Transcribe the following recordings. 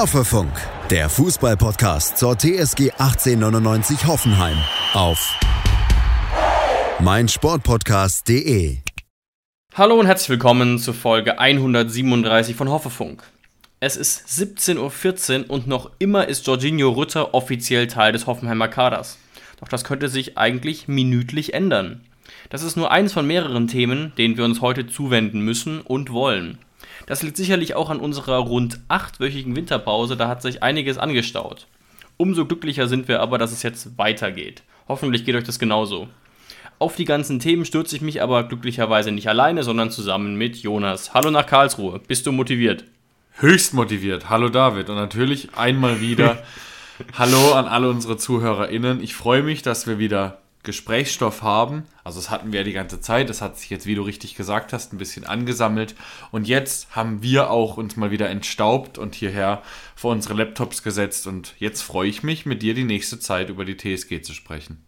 Hoffefunk, der Fußballpodcast zur TSG 1899 Hoffenheim auf meinsportpodcast.de. Hallo und herzlich willkommen zur Folge 137 von Hoffefunk. Es ist 17.14 Uhr und noch immer ist Jorginho Rutter offiziell Teil des Hoffenheimer Kaders. Doch das könnte sich eigentlich minütlich ändern. Das ist nur eines von mehreren Themen, denen wir uns heute zuwenden müssen und wollen. Das liegt sicherlich auch an unserer rund achtwöchigen Winterpause, da hat sich einiges angestaut. Umso glücklicher sind wir aber, dass es jetzt weitergeht. Hoffentlich geht euch das genauso. Auf die ganzen Themen stürze ich mich aber glücklicherweise nicht alleine, sondern zusammen mit Jonas. Hallo nach Karlsruhe. Bist du motiviert? Höchst motiviert. Hallo David. Und natürlich einmal wieder Hallo an alle unsere ZuhörerInnen. Ich freue mich, dass wir wieder Gesprächsstoff haben. Also das hatten wir ja die ganze Zeit. Das hat sich jetzt, wie du richtig gesagt hast, ein bisschen angesammelt. Und jetzt haben wir auch uns mal wieder entstaubt und hierher vor unsere Laptops gesetzt. Und jetzt freue ich mich, mit dir die nächste Zeit über die TSG zu sprechen.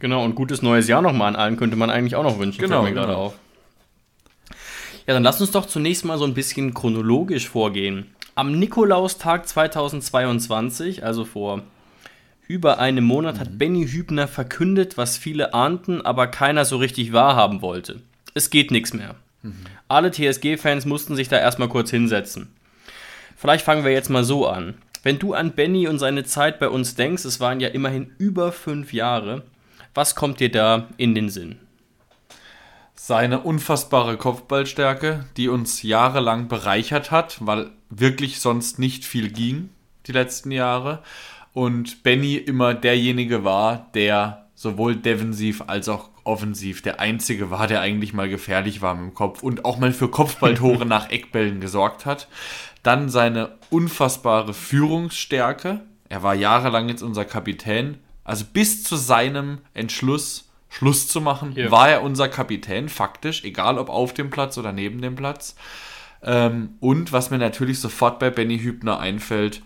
Genau, und gutes neues Jahr nochmal an allen könnte man eigentlich auch noch wünschen. Genau, mir gerade genau. auf. Ja, dann lass uns doch zunächst mal so ein bisschen chronologisch vorgehen. Am Nikolaustag 2022, also vor über einem Monat, hat Benny Hübner verkündet, was viele ahnten, aber keiner so richtig wahrhaben wollte. Es geht nichts mehr. Alle TSG-Fans mussten sich da erstmal kurz hinsetzen. Vielleicht fangen wir jetzt mal so an. Wenn du an Benny und seine Zeit bei uns denkst, es waren ja immerhin über fünf Jahre, was kommt dir da in den Sinn? Seine unfassbare Kopfballstärke, die uns jahrelang bereichert hat, weil wirklich sonst nicht viel ging die letzten Jahre. Und Benny immer derjenige war, der sowohl defensiv als auch offensiv der einzige war, der eigentlich mal gefährlich war mit dem Kopf und auch mal für Kopfballtore nach Eckbällen gesorgt hat. Dann seine unfassbare Führungsstärke. Er war jahrelang jetzt unser Kapitän. Also bis zu seinem Entschluss, Schluss zu machen, Ja. war er unser Kapitän, faktisch, egal ob auf dem Platz oder neben dem Platz. Ähm, und was mir natürlich sofort bei Benny Hübner einfällt,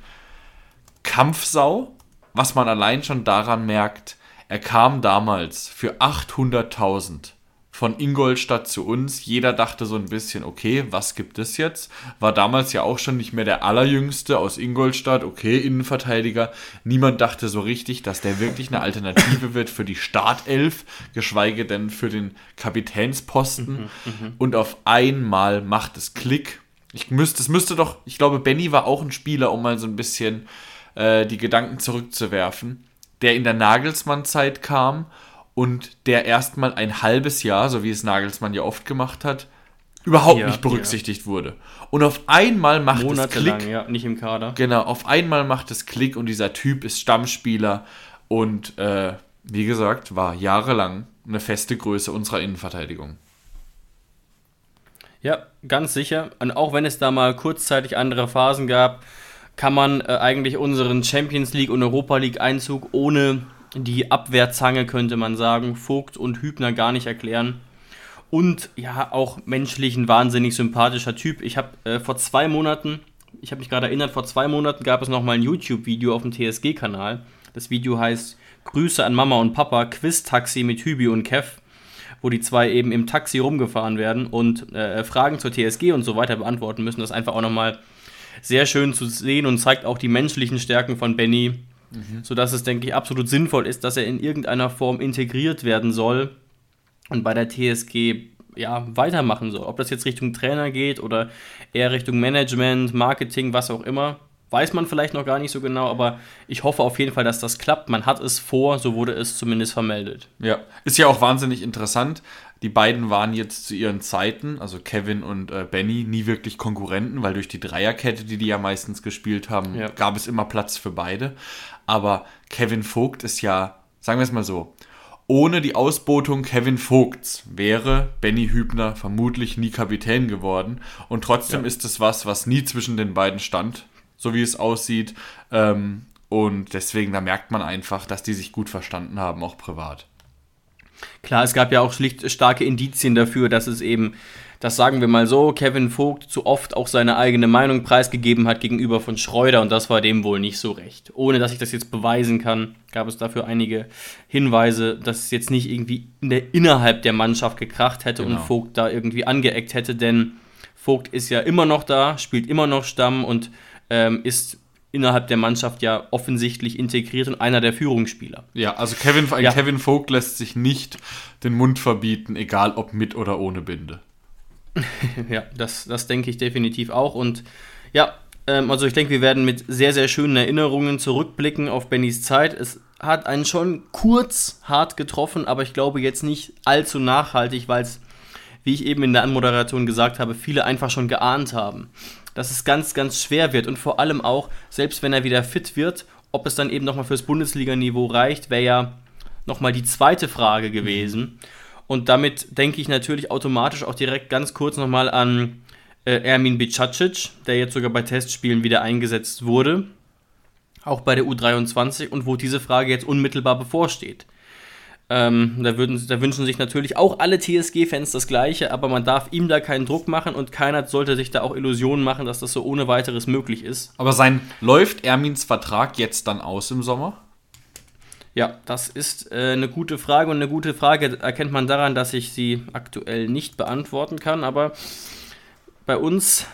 Kampfsau, was man allein schon daran merkt, er kam damals für 800.000 von Ingolstadt zu uns. Jeder dachte so ein bisschen, okay, was gibt es jetzt? War damals ja auch schon nicht mehr der allerjüngste aus Ingolstadt, okay, Innenverteidiger. Niemand dachte so richtig, dass der wirklich eine Alternative wird für die Startelf, geschweige denn für den Kapitänsposten. Und auf einmal macht es Klick. Ich müsste, es müsste doch, ich glaube, Benny war auch ein Spieler, um mal so ein bisschen äh, die Gedanken zurückzuwerfen, der in der Nagelsmann-Zeit kam und der erstmal ein halbes Jahr, so wie es Nagelsmann ja oft gemacht hat, überhaupt Ja, nicht berücksichtigt wurde. Und auf einmal macht es Monatelang, Klick. ja, nicht im Kader. Genau, auf einmal macht es Klick und dieser Typ ist Stammspieler und äh, wie gesagt, war jahrelang eine feste Größe unserer Innenverteidigung. Ja, ganz sicher. Und auch wenn es da mal kurzzeitig andere Phasen gab, kann man äh, eigentlich unseren Champions League und Europa League Einzug ohne die Abwehrzange, könnte man sagen, Vogt und Hübner gar nicht erklären. Und ja, auch menschlich ein wahnsinnig sympathischer Typ. Ich habe äh, vor zwei Monaten, ich habe mich gerade erinnert, vor zwei Monaten gab es nochmal ein YouTube-Video auf dem TSG-Kanal. Das Video heißt Grüße an Mama und Papa, Quiz-Taxi mit Hübi und Kev wo die zwei eben im Taxi rumgefahren werden und äh, Fragen zur TSG und so weiter beantworten müssen. Das einfach auch nochmal sehr schön zu sehen und zeigt auch die menschlichen Stärken von Benny, sodass es, denke ich, absolut sinnvoll ist, dass er in irgendeiner Form integriert werden soll und bei der TSG ja, weitermachen soll. Ob das jetzt Richtung Trainer geht oder eher Richtung Management, Marketing, was auch immer, weiß man vielleicht noch gar nicht so genau, aber ich hoffe auf jeden Fall, dass das klappt. Man hat es vor, so wurde es zumindest vermeldet. Ja, ist ja auch wahnsinnig interessant. Die beiden waren jetzt zu ihren Zeiten, also Kevin und äh, Benny, nie wirklich Konkurrenten, weil durch die Dreierkette, die die ja meistens gespielt haben, Ja. gab es immer Platz für beide. Aber Kevin Vogt ist ja, sagen wir es mal so, ohne die Ausbotung Kevin Vogts wäre Benny Hübner vermutlich nie Kapitän geworden. Und trotzdem ist es was, was nie zwischen den beiden stand, so wie es aussieht. Ähm, und deswegen, da merkt man einfach, dass die sich gut verstanden haben, auch privat. Klar, es gab ja auch schlicht starke Indizien dafür, dass es eben, das sagen wir mal so, Kevin Vogt zu oft auch seine eigene Meinung preisgegeben hat gegenüber von Schreuder und das war dem wohl nicht so recht. Ohne dass ich das jetzt beweisen kann, gab es dafür einige Hinweise, dass es jetzt nicht irgendwie in der, innerhalb der Mannschaft gekracht hätte und Genau. Vogt da irgendwie angeeckt hätte, denn Vogt ist ja immer noch da, spielt immer noch Stamm und ähm, ist innerhalb der Mannschaft ja offensichtlich integriert und einer der Führungsspieler. Ja, also Kevin, Ja. Kevin Vogt lässt sich nicht den Mund verbieten, egal ob mit oder ohne Binde. Ja, das, das denke ich definitiv auch. Und ja, ähm, also ich denke, wir werden mit sehr, sehr schönen Erinnerungen zurückblicken auf Bennys Zeit. Es hat einen schon kurz hart getroffen, aber ich glaube jetzt nicht allzu nachhaltig, weil es, wie ich eben in der Anmoderation gesagt habe, viele einfach schon geahnt haben, dass es ganz, ganz schwer wird. Und vor allem auch, selbst wenn er wieder fit wird, ob es dann eben nochmal fürs Bundesliga-Niveau reicht, wäre ja nochmal die zweite Frage gewesen. Und damit denke ich natürlich automatisch auch direkt ganz kurz nochmal an äh, Ermin Bicacic, der jetzt sogar bei Testspielen wieder eingesetzt wurde. Auch bei der U23 und wo diese Frage jetzt unmittelbar bevorsteht. Ähm, da, würden, da wünschen sich natürlich auch alle TSG-Fans das Gleiche, aber man darf ihm da keinen Druck machen und keiner sollte sich da auch Illusionen machen, dass das so ohne weiteres möglich ist. Aber sein läuft Ermins Vertrag jetzt dann aus im Sommer? Ja, das ist äh, eine gute Frage und eine gute Frage erkennt man daran, dass ich sie aktuell nicht beantworten kann, aber bei uns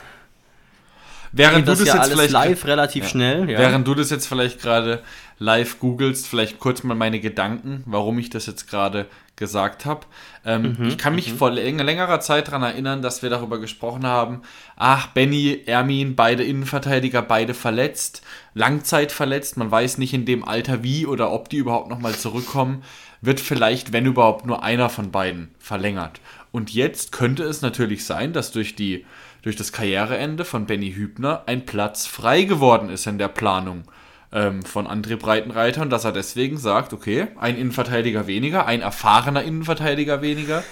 Während geht du das ja jetzt alles vielleicht live relativ schnell. Ja. Während du das jetzt vielleicht gerade live googelst, vielleicht kurz mal meine Gedanken, warum ich das jetzt gerade gesagt habe. Ähm, Mhm, ich kann mich vor läng längerer Zeit daran erinnern, dass wir darüber gesprochen haben, ach, Benny, Ermin, beide Innenverteidiger, beide verletzt, Langzeit verletzt, man weiß nicht in dem Alter wie oder ob die überhaupt nochmal zurückkommen, wird vielleicht, wenn überhaupt, nur einer von beiden verlängert. Und jetzt könnte es natürlich sein, dass durch die durch das Karriereende von Benny Hübner ein Platz frei geworden ist in der Planung ähm, von André Breitenreiter und dass er deswegen sagt, okay, ein Innenverteidiger weniger, ein erfahrener Innenverteidiger weniger.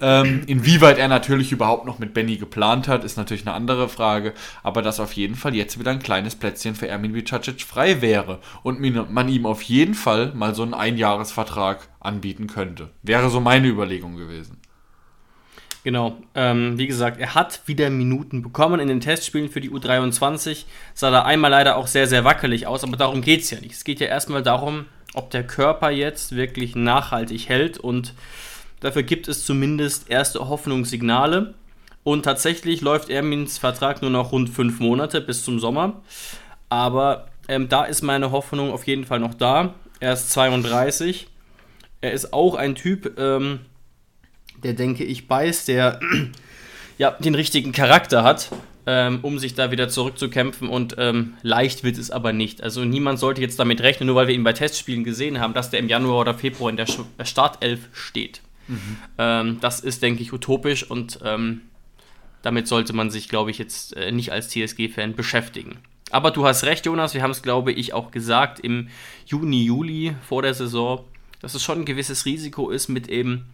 Ähm, inwieweit er natürlich überhaupt noch mit Benny geplant hat, ist natürlich eine andere Frage, aber dass auf jeden Fall jetzt wieder ein kleines Plätzchen für Ermin Bicacic frei wäre und man ihm auf jeden Fall mal so einen Einjahresvertrag anbieten könnte. Wäre so meine Überlegung gewesen. Genau. Ähm, wie gesagt, er hat wieder Minuten bekommen in den Testspielen für die U23. Sah da einmal leider auch sehr, sehr wackelig aus, aber darum geht es ja nicht. Es geht ja erstmal darum, ob der Körper jetzt wirklich nachhaltig hält und dafür gibt es zumindest erste Hoffnungssignale. Und tatsächlich läuft Ermins Vertrag nur noch rund fünf Monate bis zum Sommer. Aber ähm, da ist meine Hoffnung auf jeden Fall noch da. Er ist 32. Er ist auch ein Typ, ähm, der denke ich beißt, der ja den richtigen Charakter hat, ähm, um sich da wieder zurückzukämpfen und ähm, leicht wird es aber nicht. Also niemand sollte jetzt damit rechnen, nur weil wir ihn bei Testspielen gesehen haben, dass der im Januar oder Februar in der äh, Startelf steht. Ähm, das ist, denke ich, utopisch und ähm, damit sollte man sich, glaube ich, jetzt äh, nicht als TSG-Fan beschäftigen. Aber du hast recht, Jonas, wir haben es, glaube ich, auch gesagt im Juni, Juli vor der Saison, dass es schon ein gewisses Risiko ist, mit eben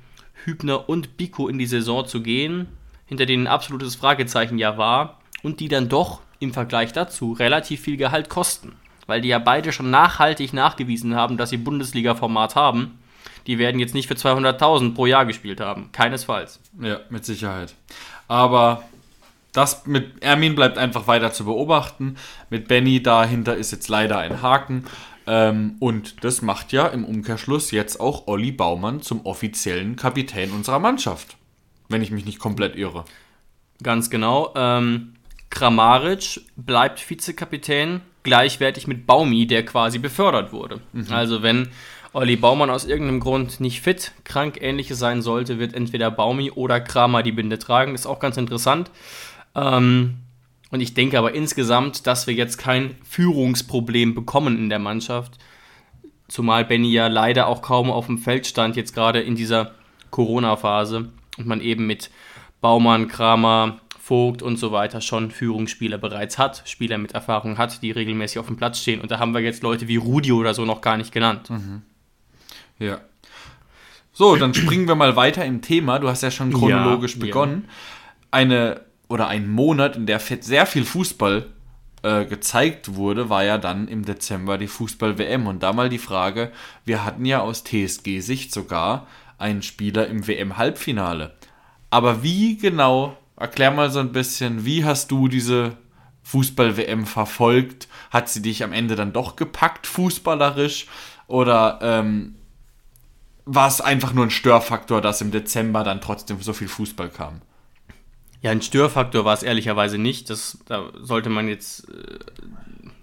Hübner und Biko in die Saison zu gehen, hinter denen ein absolutes Fragezeichen ja war und die dann doch im Vergleich dazu relativ viel Gehalt kosten. Weil die ja beide schon nachhaltig nachgewiesen haben, dass sie Bundesliga-Format haben. Die werden jetzt nicht für 200.000 pro Jahr gespielt haben. Keinesfalls. Ja, mit Sicherheit. Aber das mit Ermin bleibt einfach weiter zu beobachten. Mit Benny dahinter ist jetzt leider ein Haken. Ähm, und das macht ja im Umkehrschluss jetzt auch Olli Baumann zum offiziellen Kapitän unserer Mannschaft. Wenn ich mich nicht komplett irre. Ganz genau. Ähm, Kramaric bleibt Vizekapitän, gleichwertig mit Baumi, der quasi befördert wurde. Also wenn Olli Baumann aus irgendeinem Grund nicht fit, krank, ähnliches sein sollte, wird entweder Baumi oder Kramer die Binde tragen. Das ist auch ganz interessant. Ähm, und ich denke aber insgesamt, dass wir jetzt kein Führungsproblem bekommen in der Mannschaft. Zumal Benny ja leider auch kaum auf dem Feld stand, jetzt gerade in dieser Corona-Phase. Und man eben mit Baumann, Kramer, Vogt und so weiter schon Führungsspieler bereits hat, Spieler mit Erfahrung hat, die regelmäßig auf dem Platz stehen. Und da haben wir jetzt Leute wie Rudi oder so noch gar nicht genannt. Ja. So, dann springen wir mal weiter im Thema. Du hast ja schon chronologisch Ja, begonnen. Eine oder ein Monat, in der sehr viel Fußball äh, gezeigt wurde, war ja dann im Dezember die Fußball-WM. Und da mal die Frage, wir hatten ja aus TSG-Sicht sogar einen Spieler im WM-Halbfinale. Aber wie genau, erklär mal so ein bisschen, wie hast du diese Fußball-WM verfolgt? Hat sie dich am Ende dann doch gepackt, fußballerisch? Oder ähm, war es einfach nur ein Störfaktor, dass im Dezember dann trotzdem so viel Fußball kam? Ja, ein Störfaktor war es ehrlicherweise nicht. Das, da sollte man jetzt, äh,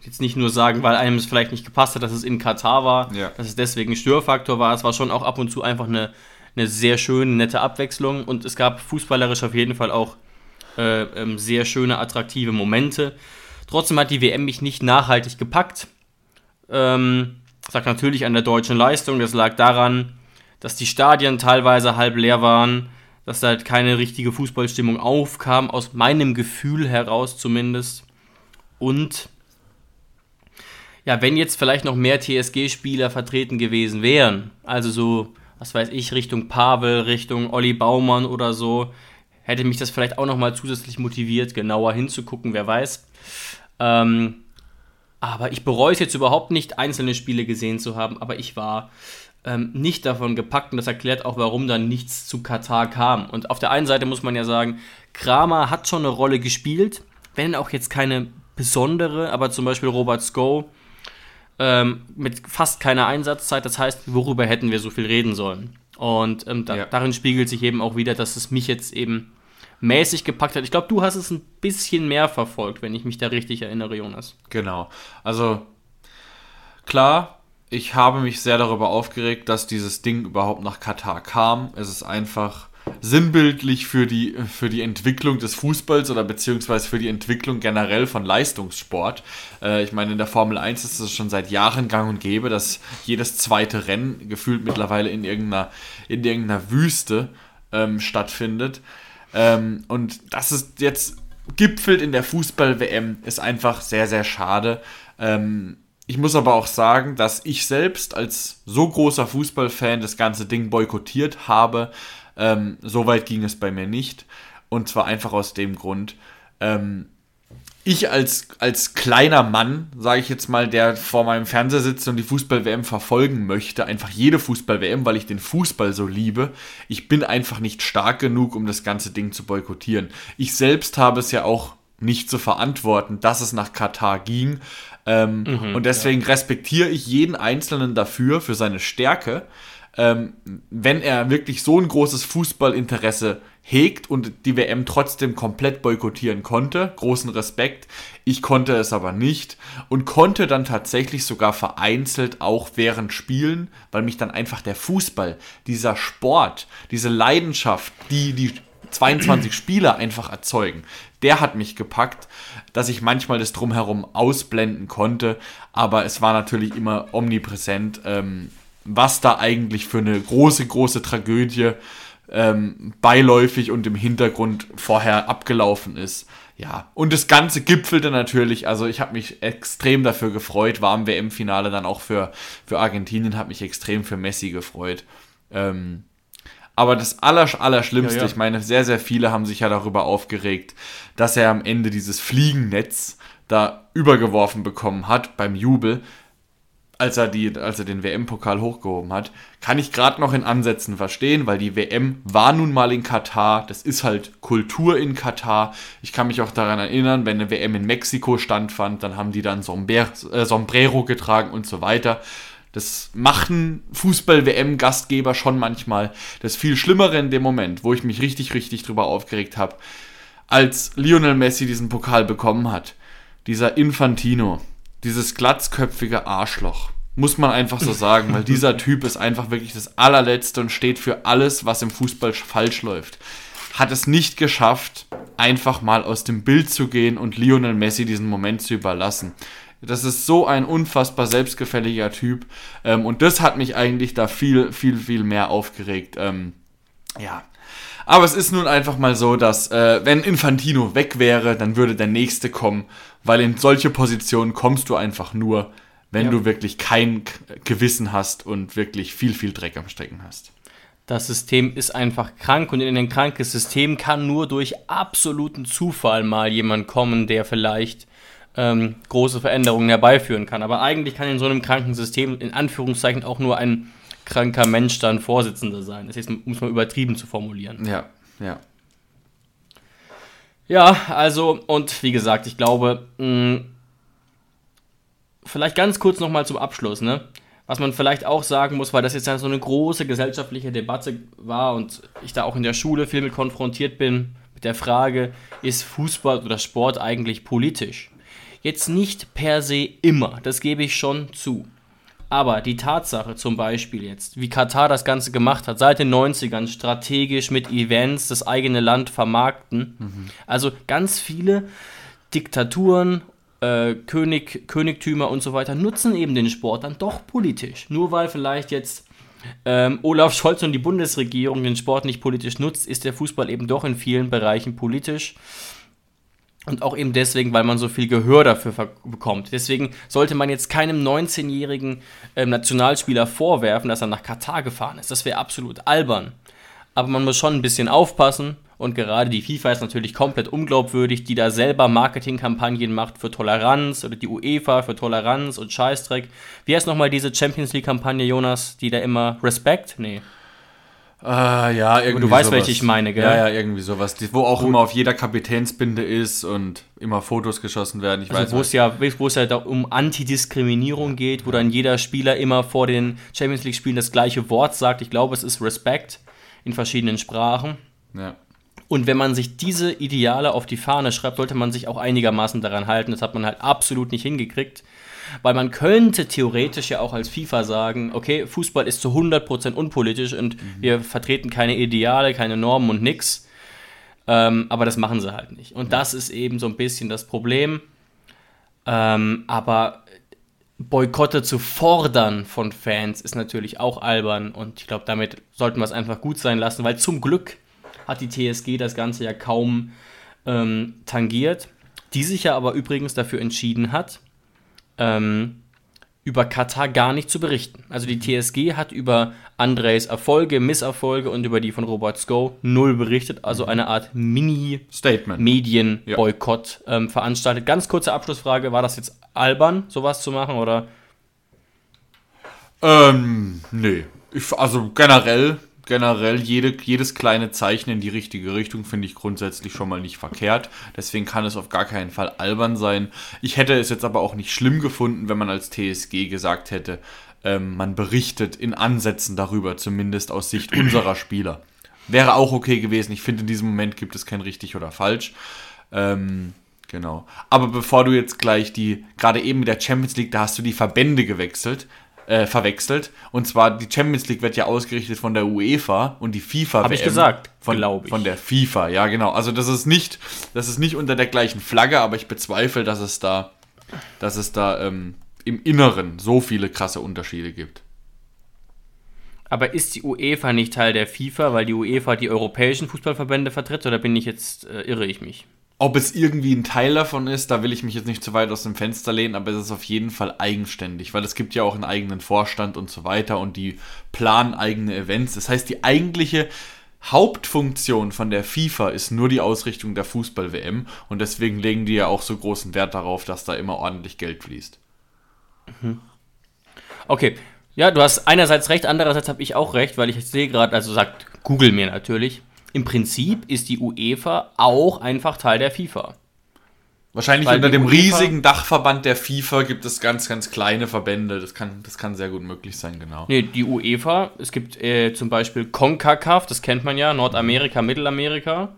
jetzt nicht nur sagen, weil einem es vielleicht nicht gepasst hat, dass es in Katar war, ja. dass es deswegen ein Störfaktor war. Es war schon auch ab und zu einfach eine, eine sehr schöne, nette Abwechslung und es gab fußballerisch auf jeden Fall auch äh, ähm, sehr schöne, attraktive Momente. Trotzdem hat die WM mich nicht nachhaltig gepackt. Ähm, das lag natürlich an der deutschen Leistung, das lag daran, dass die Stadien teilweise halb leer waren, dass da halt keine richtige Fußballstimmung aufkam, aus meinem Gefühl heraus zumindest. Und ja, wenn jetzt vielleicht noch mehr TSG-Spieler vertreten gewesen wären, also so, was weiß ich, Richtung Pavel, Richtung Olli Baumann oder so, hätte mich das vielleicht auch nochmal zusätzlich motiviert, genauer hinzugucken, wer weiß. Ähm, aber ich bereue es jetzt überhaupt nicht, einzelne Spiele gesehen zu haben, aber ich war ähm, nicht davon gepackt und das erklärt auch, warum dann nichts zu Katar kam. Und auf der einen Seite muss man ja sagen, Kramer hat schon eine Rolle gespielt, wenn auch jetzt keine besondere, aber zum Beispiel Robert Sko ähm, mit fast keiner Einsatzzeit. Das heißt, worüber hätten wir so viel reden sollen? Und ähm, da, ja. darin spiegelt sich eben auch wieder, dass es mich jetzt eben mäßig gepackt hat. Ich glaube, du hast es ein bisschen mehr verfolgt, wenn ich mich da richtig erinnere, Jonas. Genau. Also klar, ich habe mich sehr darüber aufgeregt, dass dieses Ding überhaupt nach Katar kam. Es ist einfach sinnbildlich für die, für die Entwicklung des Fußballs oder beziehungsweise für die Entwicklung generell von Leistungssport. Äh, ich meine, in der Formel 1 ist es schon seit Jahren gang und gäbe, dass jedes zweite Rennen gefühlt mittlerweile in irgendeiner, in irgendeiner Wüste ähm, stattfindet. Ähm, und das ist jetzt gipfelt in der Fußball-WM, ist einfach sehr, sehr schade. Ähm, ich muss aber auch sagen, dass ich selbst als so großer Fußballfan das ganze Ding boykottiert habe. Ähm, so weit ging es bei mir nicht. Und zwar einfach aus dem Grund, ähm, ich als, als kleiner Mann, sage ich jetzt mal, der vor meinem Fernseher sitzt und die Fußball-WM verfolgen möchte, einfach jede Fußball-WM, weil ich den Fußball so liebe, ich bin einfach nicht stark genug, um das ganze Ding zu boykottieren. Ich selbst habe es ja auch nicht zu verantworten, dass es nach Katar ging. Ähm, mhm, und deswegen ja. respektiere ich jeden Einzelnen dafür, für seine Stärke. Ähm, wenn er wirklich so ein großes Fußballinteresse hegt und die WM trotzdem komplett boykottieren konnte. Großen Respekt. Ich konnte es aber nicht und konnte dann tatsächlich sogar vereinzelt auch während Spielen, weil mich dann einfach der Fußball, dieser Sport, diese Leidenschaft, die die 22 Spieler einfach erzeugen, der hat mich gepackt, dass ich manchmal das drumherum ausblenden konnte, aber es war natürlich immer omnipräsent, ähm, was da eigentlich für eine große, große Tragödie ähm, beiläufig und im Hintergrund vorher abgelaufen ist. Ja, und das Ganze gipfelte natürlich, also ich habe mich extrem dafür gefreut, war im WM-Finale dann auch für, für Argentinien, habe mich extrem für Messi gefreut. Ähm, aber das Aller, Allerschlimmste, ja, ja. ich meine, sehr, sehr viele haben sich ja darüber aufgeregt, dass er am Ende dieses Fliegennetz da übergeworfen bekommen hat beim Jubel als er, die, als er den WM-Pokal hochgehoben hat, kann ich gerade noch in Ansätzen verstehen, weil die WM war nun mal in Katar, das ist halt Kultur in Katar. Ich kann mich auch daran erinnern, wenn eine WM in Mexiko standfand, dann haben die dann äh, Sombrero getragen und so weiter. Das machen Fußball-WM-Gastgeber schon manchmal. Das viel Schlimmere in dem Moment, wo ich mich richtig, richtig drüber aufgeregt habe, als Lionel Messi diesen Pokal bekommen hat. Dieser Infantino, dieses glatzköpfige Arschloch. Muss man einfach so sagen, weil dieser Typ ist einfach wirklich das allerletzte und steht für alles, was im Fußball falsch läuft. Hat es nicht geschafft, einfach mal aus dem Bild zu gehen und Lionel Messi diesen Moment zu überlassen. Das ist so ein unfassbar selbstgefälliger Typ. Ähm, und das hat mich eigentlich da viel, viel, viel mehr aufgeregt. Ähm, ja. Aber es ist nun einfach mal so, dass äh, wenn Infantino weg wäre, dann würde der nächste kommen weil in solche Positionen kommst du einfach nur, wenn ja. du wirklich kein Gewissen hast und wirklich viel, viel Dreck am Strecken hast. Das System ist einfach krank und in ein krankes System kann nur durch absoluten Zufall mal jemand kommen, der vielleicht ähm, große Veränderungen herbeiführen kann. Aber eigentlich kann in so einem kranken System in Anführungszeichen auch nur ein kranker Mensch dann Vorsitzender sein. Das ist, muss man übertrieben zu formulieren. Ja, ja. Ja, also, und wie gesagt, ich glaube, mh, vielleicht ganz kurz nochmal zum Abschluss, ne? Was man vielleicht auch sagen muss, weil das jetzt ja so eine große gesellschaftliche Debatte war und ich da auch in der Schule viel mit konfrontiert bin, mit der Frage, ist Fußball oder Sport eigentlich politisch? Jetzt nicht per se immer, das gebe ich schon zu. Aber die Tatsache zum Beispiel jetzt, wie Katar das Ganze gemacht hat, seit den 90ern strategisch mit Events das eigene Land vermarkten. Mhm. Also ganz viele Diktaturen, äh, König, Königtümer und so weiter nutzen eben den Sport dann doch politisch. Nur weil vielleicht jetzt ähm, Olaf Scholz und die Bundesregierung den Sport nicht politisch nutzt, ist der Fußball eben doch in vielen Bereichen politisch. Und auch eben deswegen, weil man so viel Gehör dafür bekommt. Deswegen sollte man jetzt keinem 19-jährigen ähm, Nationalspieler vorwerfen, dass er nach Katar gefahren ist. Das wäre absolut albern. Aber man muss schon ein bisschen aufpassen. Und gerade die FIFA ist natürlich komplett unglaubwürdig, die da selber Marketingkampagnen macht für Toleranz oder die UEFA für Toleranz und Scheißdreck. Wie heißt nochmal diese Champions League-Kampagne, Jonas, die da immer Respect? Nee. Uh, ja, irgendwie. Du weißt, sowas. welche ich meine, gell? Ja, ja, irgendwie sowas. Wo auch Gut. immer auf jeder Kapitänsbinde ist und immer Fotos geschossen werden. Ich also Wo es ja, wo es ja um Antidiskriminierung geht, wo dann jeder Spieler immer vor den Champions League-Spielen das gleiche Wort sagt. Ich glaube, es ist Respect in verschiedenen Sprachen. Ja. Und wenn man sich diese Ideale auf die Fahne schreibt, sollte man sich auch einigermaßen daran halten. Das hat man halt absolut nicht hingekriegt. Weil man könnte theoretisch ja auch als FIFA sagen, okay, Fußball ist zu 100% unpolitisch und mhm. wir vertreten keine Ideale, keine Normen und nix. Ähm, aber das machen sie halt nicht. Und das ist eben so ein bisschen das Problem. Ähm, aber Boykotte zu fordern von Fans ist natürlich auch albern und ich glaube, damit sollten wir es einfach gut sein lassen, weil zum Glück hat die TSG das Ganze ja kaum ähm, tangiert, die sich ja aber übrigens dafür entschieden hat, ähm, über Katar gar nicht zu berichten. Also die TSG hat über Andres Erfolge, Misserfolge und über die von Robert Sko null berichtet, also eine Art Mini-Medien-Boykott ja. ähm, veranstaltet. Ganz kurze Abschlussfrage, war das jetzt albern, sowas zu machen oder? Ähm, nee. Ich, also generell generell jede, jedes kleine Zeichen in die richtige Richtung finde ich grundsätzlich schon mal nicht verkehrt. Deswegen kann es auf gar keinen Fall albern sein. Ich hätte es jetzt aber auch nicht schlimm gefunden, wenn man als TSG gesagt hätte, ähm, man berichtet in Ansätzen darüber, zumindest aus Sicht unserer Spieler. Wäre auch okay gewesen. Ich finde, in diesem Moment gibt es kein richtig oder falsch. Ähm, genau. Aber bevor du jetzt gleich die, gerade eben mit der Champions League, da hast du die Verbände gewechselt äh, verwechselt. Und zwar die Champions League wird ja ausgerichtet von der UEFA und die FIFA. Habe ich gesagt, von, glaube ich. Von der FIFA, ja genau. Also das ist nicht, das ist nicht unter der gleichen Flagge, aber ich bezweifle, dass es da, dass es da ähm, im Inneren so viele krasse Unterschiede gibt. Aber ist die UEFA nicht Teil der FIFA, weil die UEFA die europäischen Fußballverbände vertritt, oder bin ich jetzt, äh, irre ich mich? Ob es irgendwie ein Teil davon ist, da will ich mich jetzt nicht zu weit aus dem Fenster lehnen, aber es ist auf jeden Fall eigenständig, weil es gibt ja auch einen eigenen Vorstand und so weiter und die planen eigene Events. Das heißt, die eigentliche Hauptfunktion von der FIFA ist nur die Ausrichtung der Fußball-WM und deswegen legen die ja auch so großen Wert darauf, dass da immer ordentlich Geld fließt. Mhm. Okay, ja, du hast einerseits recht, andererseits habe ich auch recht, weil ich sehe gerade, also sagt Google mir natürlich, im Prinzip ist die UEFA auch einfach Teil der FIFA. Wahrscheinlich Weil unter dem UEFA, riesigen Dachverband der FIFA gibt es ganz, ganz kleine Verbände. Das kann, das kann sehr gut möglich sein, genau. Nee, die UEFA, es gibt äh, zum Beispiel CONCACAF, das kennt man ja, Nordamerika, Mittelamerika.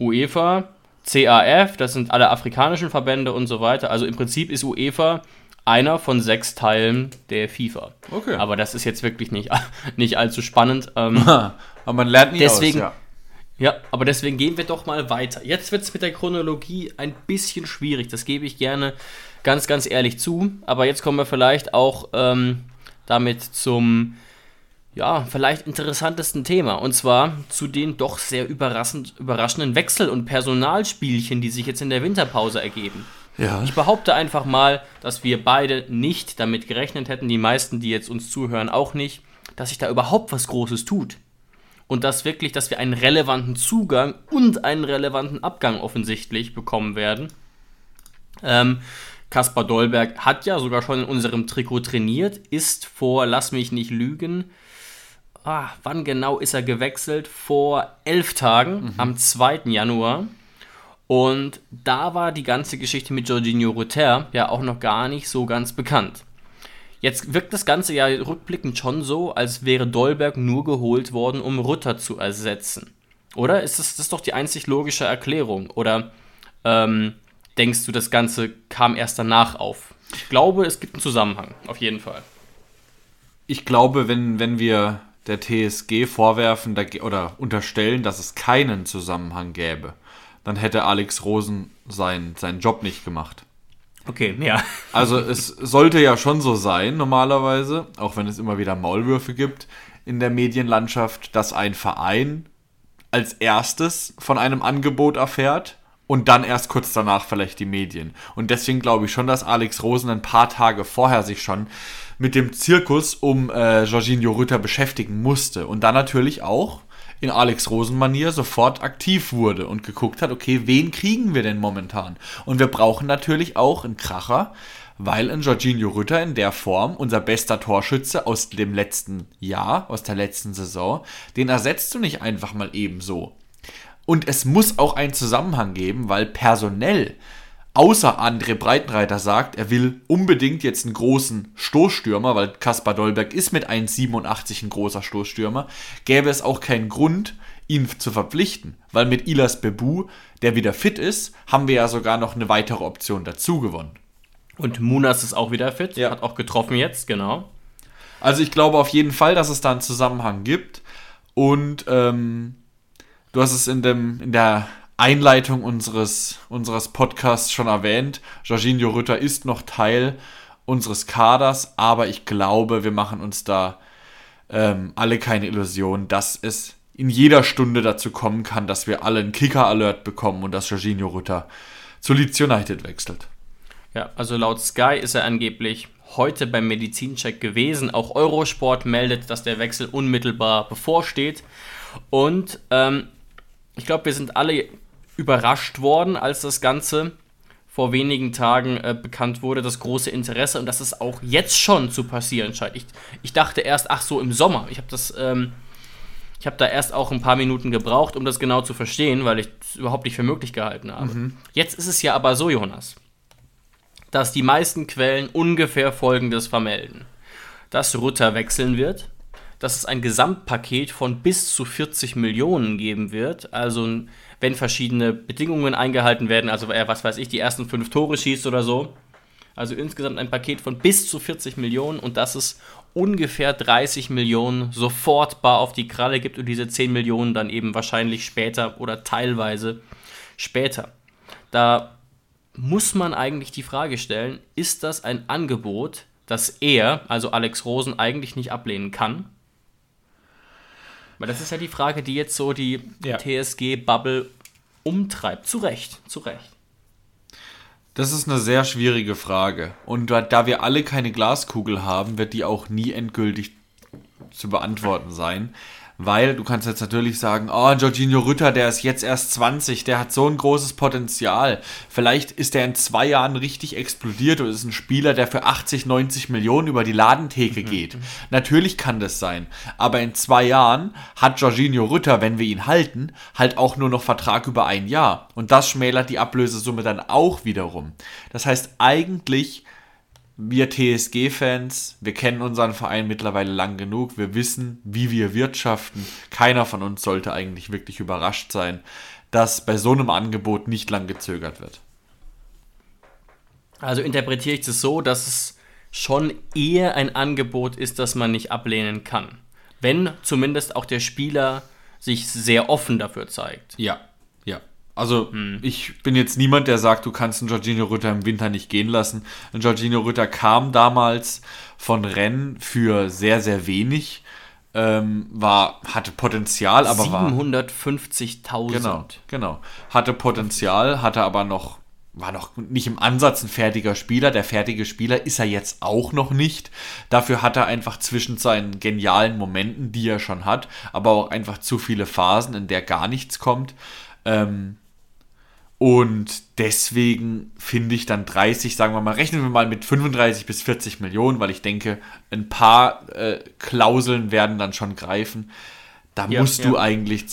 UEFA, CAF, das sind alle afrikanischen Verbände und so weiter. Also im Prinzip ist UEFA einer von sechs Teilen der FIFA. Okay. Aber das ist jetzt wirklich nicht, nicht allzu spannend. Ähm, Aber man lernt nie deswegen, aus, ja. Ja, aber deswegen gehen wir doch mal weiter. Jetzt wird es mit der Chronologie ein bisschen schwierig, das gebe ich gerne ganz, ganz ehrlich zu. Aber jetzt kommen wir vielleicht auch ähm, damit zum, ja, vielleicht interessantesten Thema. Und zwar zu den doch sehr überraschenden Wechsel- und Personalspielchen, die sich jetzt in der Winterpause ergeben. Ja. Ich behaupte einfach mal, dass wir beide nicht damit gerechnet hätten, die meisten, die jetzt uns zuhören, auch nicht, dass sich da überhaupt was Großes tut und dass wirklich, dass wir einen relevanten Zugang und einen relevanten Abgang offensichtlich bekommen werden. Ähm, Kaspar Dolberg hat ja sogar schon in unserem Trikot trainiert, ist vor, lass mich nicht lügen, ah, wann genau ist er gewechselt? Vor elf Tagen, mhm. am 2. Januar. Und da war die ganze Geschichte mit Jorginho Rutter ja auch noch gar nicht so ganz bekannt. Jetzt wirkt das Ganze ja rückblickend schon so, als wäre Dolberg nur geholt worden, um Rutter zu ersetzen. Oder? Ist das, das ist doch die einzig logische Erklärung? Oder ähm, denkst du, das Ganze kam erst danach auf? Ich glaube, es gibt einen Zusammenhang, auf jeden Fall. Ich glaube, wenn, wenn wir der TSG vorwerfen oder unterstellen, dass es keinen Zusammenhang gäbe, dann hätte Alex Rosen sein, seinen Job nicht gemacht. Okay, ja. Also es sollte ja schon so sein, normalerweise, auch wenn es immer wieder Maulwürfe gibt in der Medienlandschaft, dass ein Verein als erstes von einem Angebot erfährt und dann erst kurz danach vielleicht die Medien. Und deswegen glaube ich schon, dass Alex Rosen ein paar Tage vorher sich schon mit dem Zirkus um äh, Jorginho Rütter beschäftigen musste. Und dann natürlich auch in Alex Rosen-Manier sofort aktiv wurde und geguckt hat, okay, wen kriegen wir denn momentan? Und wir brauchen natürlich auch einen Kracher, weil ein Jorginho Rütter in der Form, unser bester Torschütze aus dem letzten Jahr, aus der letzten Saison, den ersetzt du nicht einfach mal ebenso. Und es muss auch einen Zusammenhang geben, weil personell außer André Breitenreiter sagt, er will unbedingt jetzt einen großen Stoßstürmer, weil Kaspar Dolberg ist mit 1,87 ein großer Stoßstürmer, gäbe es auch keinen Grund, ihn zu verpflichten, weil mit Ilas Bebu, der wieder fit ist, haben wir ja sogar noch eine weitere Option dazu gewonnen. Und Munas ist auch wieder fit, ja. hat auch getroffen jetzt, genau. Also ich glaube auf jeden Fall, dass es da einen Zusammenhang gibt und ähm, du hast es in, dem, in der Einleitung unseres, unseres Podcasts schon erwähnt. Jorginho Rütter ist noch Teil unseres Kaders, aber ich glaube, wir machen uns da ähm, alle keine Illusion, dass es in jeder Stunde dazu kommen kann, dass wir alle einen Kicker-Alert bekommen und dass Jorginho Rütter zu Leeds United wechselt. Ja, also laut Sky ist er angeblich heute beim Medizincheck gewesen. Auch Eurosport meldet, dass der Wechsel unmittelbar bevorsteht. Und ähm, ich glaube, wir sind alle überrascht worden, als das Ganze vor wenigen Tagen äh, bekannt wurde, das große Interesse und dass es auch jetzt schon zu passieren scheint. Ich, ich dachte erst, ach so, im Sommer. Ich habe das, ähm, ich habe da erst auch ein paar Minuten gebraucht, um das genau zu verstehen, weil ich es überhaupt nicht für möglich gehalten habe. Mhm. Jetzt ist es ja aber so, Jonas, dass die meisten Quellen ungefähr Folgendes vermelden. Dass Rutter wechseln wird, dass es ein Gesamtpaket von bis zu 40 Millionen geben wird, also wenn verschiedene Bedingungen eingehalten werden, also er, was weiß ich, die ersten fünf Tore schießt oder so. Also insgesamt ein Paket von bis zu 40 Millionen und dass es ungefähr 30 Millionen sofort bar auf die Kralle gibt und diese 10 Millionen dann eben wahrscheinlich später oder teilweise später. Da muss man eigentlich die Frage stellen, ist das ein Angebot, das er, also Alex Rosen, eigentlich nicht ablehnen kann? Weil das ist ja die Frage, die jetzt so die ja. TSG-Bubble umtreibt. Zu Recht, zu Recht. Das ist eine sehr schwierige Frage. Und da wir alle keine Glaskugel haben, wird die auch nie endgültig zu beantworten sein. Weil du kannst jetzt natürlich sagen, oh, Jorginho Rütter, der ist jetzt erst 20, der hat so ein großes Potenzial. Vielleicht ist er in zwei Jahren richtig explodiert und ist ein Spieler, der für 80, 90 Millionen über die Ladentheke mhm. geht. Natürlich kann das sein. Aber in zwei Jahren hat Jorginho Rütter, wenn wir ihn halten, halt auch nur noch Vertrag über ein Jahr. Und das schmälert die Ablösesumme dann auch wiederum. Das heißt, eigentlich wir TSG-Fans, wir kennen unseren Verein mittlerweile lang genug, wir wissen, wie wir wirtschaften. Keiner von uns sollte eigentlich wirklich überrascht sein, dass bei so einem Angebot nicht lang gezögert wird. Also interpretiere ich das so, dass es schon eher ein Angebot ist, das man nicht ablehnen kann. Wenn zumindest auch der Spieler sich sehr offen dafür zeigt. Ja, also hm. ich bin jetzt niemand, der sagt, du kannst einen Jorginho Rütter im Winter nicht gehen lassen. Ein Jorginho Rütter kam damals von Rennen für sehr, sehr wenig. Ähm, war, hatte Potenzial, aber 750.000. Genau, genau. Hatte Potenzial, hatte aber noch, war noch nicht im Ansatz ein fertiger Spieler. Der fertige Spieler ist er jetzt auch noch nicht. Dafür hat er einfach zwischen seinen genialen Momenten, die er schon hat, aber auch einfach zu viele Phasen, in der gar nichts kommt. Ähm, und deswegen finde ich dann 30, sagen wir mal, rechnen wir mal mit 35 bis 40 Millionen, weil ich denke, ein paar äh, Klauseln werden dann schon greifen. Da ja, musst ja. du eigentlich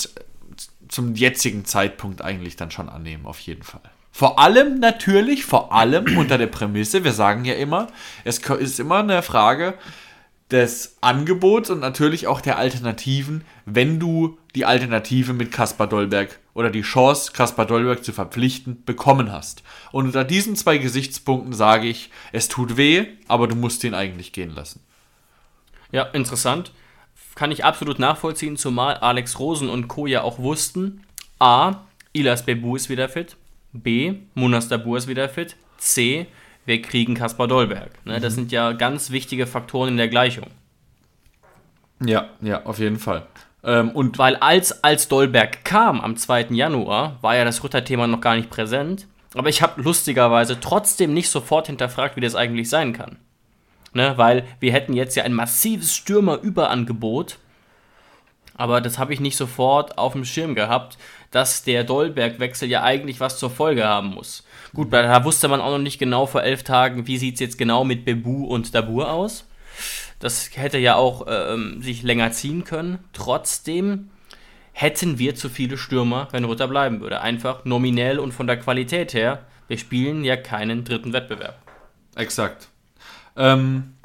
zum jetzigen Zeitpunkt eigentlich dann schon annehmen, auf jeden Fall. Vor allem natürlich, vor allem unter der Prämisse, wir sagen ja immer, es ist immer eine Frage, des Angebots und natürlich auch der Alternativen, wenn du die Alternative mit Kaspar Dolberg oder die Chance, Kaspar Dolberg zu verpflichten, bekommen hast. Und unter diesen zwei Gesichtspunkten sage ich, es tut weh, aber du musst ihn eigentlich gehen lassen. Ja, interessant. Kann ich absolut nachvollziehen, zumal Alex Rosen und Co. ja auch wussten, A, Ilas Bebu ist wieder fit, B, Munas Dabur ist wieder fit, C, wir kriegen Kaspar Dolberg. Ne, das sind ja ganz wichtige Faktoren in der Gleichung. Ja, ja, auf jeden Fall. Ähm, und Weil als, als Dolberg kam am 2. Januar, war ja das Rütter-Thema noch gar nicht präsent. Aber ich habe lustigerweise trotzdem nicht sofort hinterfragt, wie das eigentlich sein kann. Ne, weil wir hätten jetzt ja ein massives Stürmerüberangebot. Aber das habe ich nicht sofort auf dem Schirm gehabt, dass der Dolberg-Wechsel ja eigentlich was zur Folge haben muss. Gut, da wusste man auch noch nicht genau vor elf Tagen, wie sieht es jetzt genau mit Bebu und Dabur aus. Das hätte ja auch ähm, sich länger ziehen können. Trotzdem hätten wir zu viele Stürmer, wenn Rutter bleiben würde. Einfach nominell und von der Qualität her. Wir spielen ja keinen dritten Wettbewerb. Exakt. Ähm,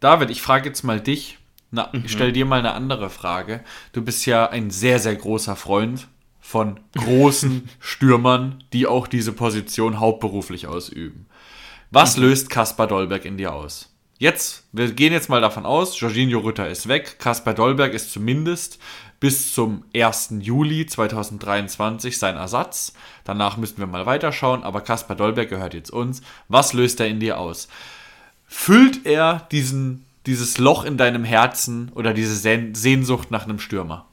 David, ich frage jetzt mal dich. Na, Mhm. ich stelle dir mal eine andere Frage. Du bist ja ein sehr, sehr großer Freund von großen Stürmern, die auch diese Position hauptberuflich ausüben. Was Mhm. löst Kaspar Dolberg in dir aus? Jetzt, wir gehen jetzt mal davon aus, Jorginho Rütter ist weg, Kaspar Dolberg ist zumindest bis zum 1. Juli 2023 sein Ersatz. Danach müssten wir mal weiterschauen, aber Kaspar Dolberg gehört jetzt uns. Was löst er in dir aus? Füllt er diesen, dieses Loch in deinem Herzen oder diese Sehn Sehnsucht nach einem Stürmer?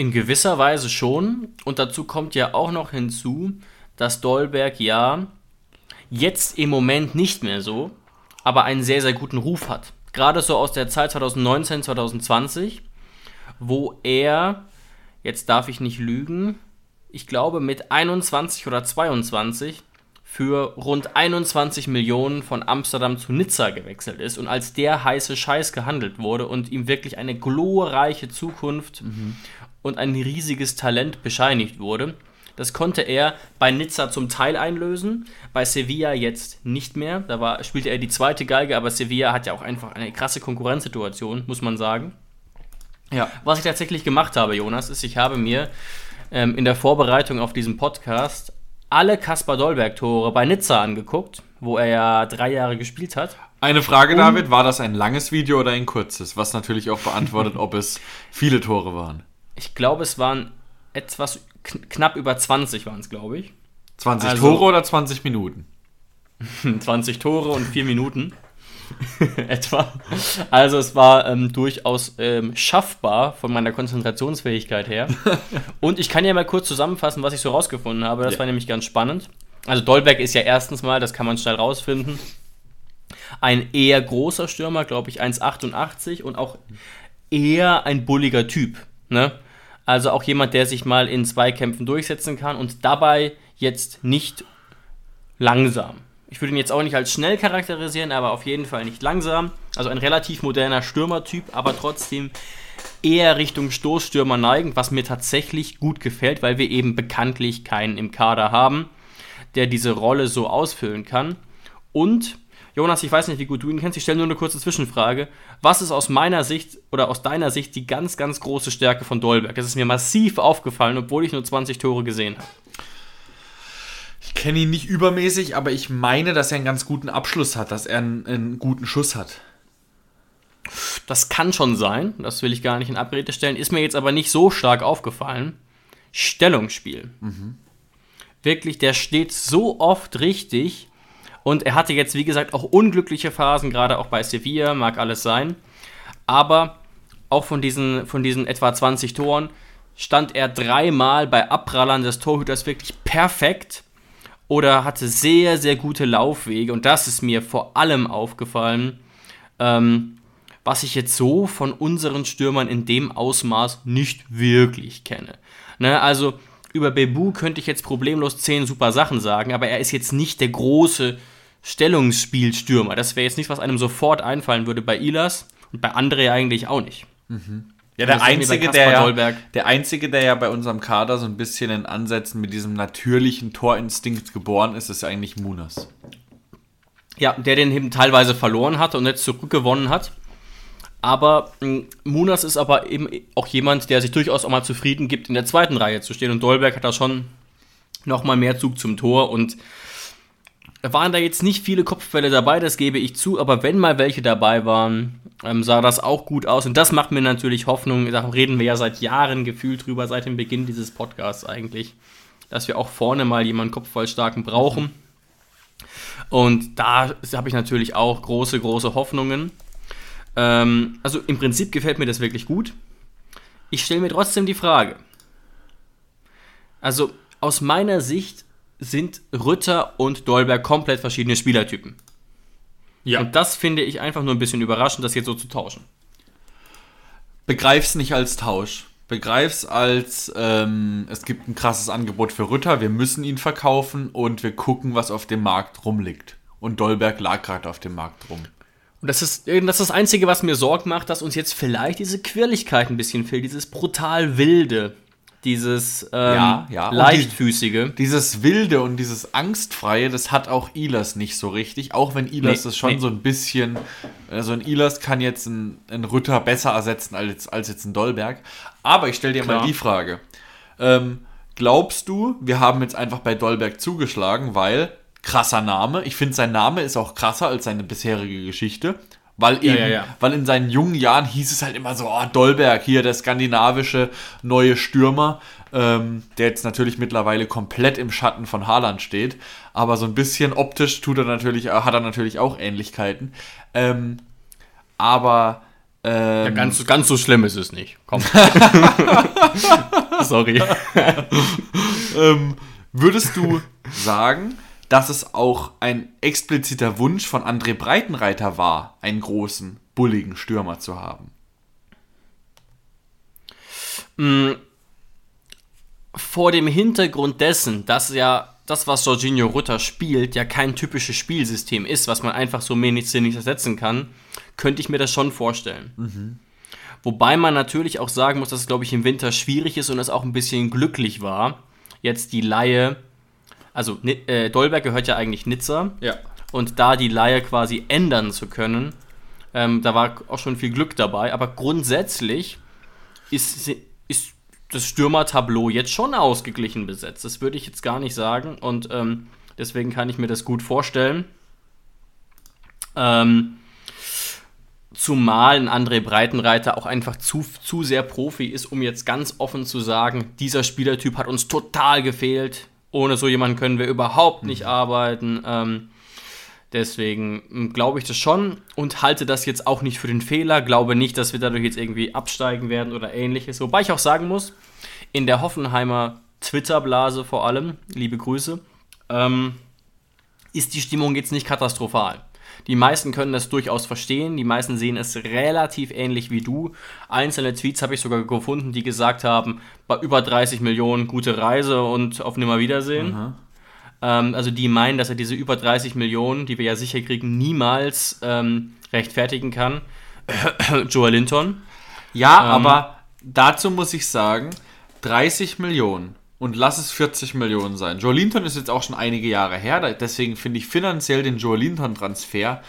In gewisser Weise schon. Und dazu kommt ja auch noch hinzu, dass Dolberg ja jetzt im Moment nicht mehr so, aber einen sehr, sehr guten Ruf hat. Gerade so aus der Zeit 2019, 2020, wo er, jetzt darf ich nicht lügen, ich glaube mit 21 oder 22 für rund 21 Millionen von Amsterdam zu Nizza gewechselt ist und als der heiße Scheiß gehandelt wurde und ihm wirklich eine glorreiche Zukunft und ein riesiges Talent bescheinigt wurde. Das konnte er bei Nizza zum Teil einlösen, bei Sevilla jetzt nicht mehr. Da war, spielte er die zweite Geige, aber Sevilla hat ja auch einfach eine krasse Konkurrenzsituation, muss man sagen. Ja. Was ich tatsächlich gemacht habe, Jonas, ist, ich habe mir ähm, in der Vorbereitung auf diesen Podcast alle Kaspar Dolberg-Tore bei Nizza angeguckt, wo er ja drei Jahre gespielt hat. Eine Frage, David, war das ein langes Video oder ein kurzes? Was natürlich auch beantwortet, ob es viele Tore waren. Ich glaube, es waren etwas kn knapp über 20 waren es, glaube ich. 20 Also- Tore oder 20 Minuten? 20 Tore und 4 Minuten. Etwa. Also es war ähm, durchaus ähm, schaffbar von meiner Konzentrationsfähigkeit her. Und ich kann ja mal kurz zusammenfassen, was ich so rausgefunden habe. Das Ja. war nämlich ganz spannend. Also Dolberg ist ja erstens mal, das kann man schnell rausfinden, ein eher großer Stürmer, glaube ich 1,88 und auch eher ein bulliger Typ. Ne? Also auch jemand, der sich mal in Zweikämpfen durchsetzen kann und dabei jetzt nicht langsam. Ich würde ihn jetzt auch nicht als schnell charakterisieren, aber auf jeden Fall nicht langsam. Also ein relativ moderner Stürmertyp, aber trotzdem eher Richtung Stoßstürmer neigend, was mir tatsächlich gut gefällt, weil wir eben bekanntlich keinen im Kader haben, der diese Rolle so ausfüllen kann. Und Jonas, ich weiß nicht, wie gut du ihn kennst, ich stelle nur eine kurze Zwischenfrage. Was ist aus meiner Sicht oder aus deiner Sicht die ganz, ganz große Stärke von Dolberg? Das ist mir massiv aufgefallen, obwohl ich nur 20 Tore gesehen habe. Ich kenne ihn nicht übermäßig, aber ich meine, dass er einen ganz guten Abschluss hat, dass er einen, einen guten Schuss hat. Das kann schon sein, das will ich gar nicht in Abrede stellen, ist mir jetzt aber nicht so stark aufgefallen. Stellungsspiel. Wirklich, der steht so oft richtig und er hatte jetzt, wie gesagt, auch unglückliche Phasen, gerade auch bei Sevilla, mag alles sein. Aber auch von diesen, von diesen etwa 20 Toren stand er dreimal bei Abprallern des Torhüters wirklich perfekt oder hatte sehr, sehr gute Laufwege und das ist mir vor allem aufgefallen. Ähm, was ich jetzt so von unseren Stürmern in dem Ausmaß nicht wirklich kenne. Ne, also über Bebu könnte ich jetzt problemlos zehn super Sachen sagen, aber er ist jetzt nicht der große Stellungsspielstürmer. Das wäre jetzt nichts, was einem sofort einfallen würde bei Ilas und bei André eigentlich auch nicht. Ja, Das der einzige, der ja, der einzige, der ja bei unserem Kader so ein bisschen in Ansätzen mit diesem natürlichen Torinstinkt geboren ist, ist eigentlich Munas. Ja, der den eben teilweise verloren hatte und jetzt zurückgewonnen hat. Aber mh, Munas ist aber eben auch jemand, der sich durchaus auch mal zufrieden gibt, in der zweiten Reihe zu stehen. Und Dolberg hat da schon nochmal mehr Zug zum Tor. Und waren da jetzt nicht viele Kopfbälle dabei, das gebe ich zu. Aber wenn mal welche dabei waren, ähm, sah das auch gut aus. Und das macht mir natürlich Hoffnung. Da reden wir ja seit Jahren gefühlt drüber, seit dem Beginn dieses Podcasts eigentlich, dass wir auch vorne mal jemanden Kopfballstarken brauchen. Und da habe ich natürlich auch große, große Hoffnungen. Ähm, also im Prinzip gefällt mir das wirklich gut. Ich stelle mir trotzdem die Frage. Also aus meiner Sicht sind Rütter und Dolberg komplett verschiedene Spielertypen. Ja. Und das finde ich einfach nur ein bisschen überraschend, das jetzt so zu tauschen. Begreif's nicht als Tausch. Begreif's als, ähm, es gibt ein krasses Angebot für Rütter, wir müssen ihn verkaufen und wir gucken, was auf dem Markt rumliegt. Und Dolberg lag gerade auf dem Markt rum. Und das ist, das ist das Einzige, was mir Sorgen macht, dass uns jetzt vielleicht diese Quirligkeit ein bisschen fehlt, dieses brutal wilde, dieses ähm, Ja, ja. Leichtfüßige. Dieses Wilde und dieses Angstfreie, das hat auch Ilas nicht so richtig, auch wenn Ilas Nee, das schon nee. so ein bisschen, also ein Ilas kann jetzt einen, Rütter besser ersetzen als, als jetzt ein Dolberg. Aber ich stelle dir Klar. mal die Frage. Ähm, glaubst du, wir haben jetzt einfach bei Dolberg zugeschlagen, weil krasser Name, ich finde sein Name ist auch krasser als seine bisherige Geschichte, weil eben, ja, ja. weil in seinen jungen Jahren hieß es halt immer so, oh, Dolberg, hier der skandinavische neue Stürmer, ähm, der jetzt natürlich mittlerweile komplett im Schatten von Haaland steht, aber so ein bisschen optisch tut er natürlich, äh, hat er natürlich auch Ähnlichkeiten. Ähm, aber ähm, Ja, ganz, ganz so schlimm ist es nicht. Komm. Sorry. ähm, würdest du sagen, dass es auch ein expliziter Wunsch von André Breitenreiter war, einen großen, bulligen Stürmer zu haben? Vor dem Hintergrund dessen, dass ja das, was Jorginho Rutter spielt, ja kein typisches Spielsystem ist, was man einfach so nicht ersetzen kann, könnte ich mir das schon vorstellen. Wobei man natürlich auch sagen muss, dass es, glaube ich, im Winter schwierig ist und es auch ein bisschen glücklich war, jetzt die Laie, also äh, Dolberg gehört ja eigentlich Nizza, Ja. und da die Laie quasi ändern zu können, ähm, da war auch schon viel Glück dabei. Aber grundsätzlich ist, ist das Stürmertableau jetzt schon ausgeglichen besetzt. Das würde ich jetzt gar nicht sagen. Und ähm, deswegen kann ich mir das gut vorstellen. Ähm, zumal ein André Breitenreiter auch einfach zu, zu sehr Profi ist, um jetzt ganz offen zu sagen, dieser Spielertyp hat uns total gefehlt. Ohne so jemanden können wir überhaupt nicht arbeiten. Ähm, deswegen glaube ich das schon und halte das jetzt auch nicht für den Fehler. Glaube nicht, dass wir dadurch jetzt irgendwie absteigen werden oder ähnliches. Wobei ich auch sagen muss, in der Hoffenheimer Twitter-Blase vor allem, liebe Grüße, ähm, ist die Stimmung jetzt nicht katastrophal. Die meisten können das durchaus verstehen, die meisten sehen es relativ ähnlich wie du. Einzelne Tweets habe ich sogar gefunden, die gesagt haben, bei über 30 Millionen gute Reise und auf Nimmerwiedersehen. Ähm, also die meinen, dass er diese über 30 Millionen, die wir ja sicher kriegen, niemals ähm, rechtfertigen kann. Joel Linton. Ja, Ähm, aber dazu muss ich sagen, 30 Millionen und lass es 40 Millionen sein. Joe Linton ist jetzt auch schon einige Jahre her, deswegen finde ich finanziell den Joe Linton-Transfer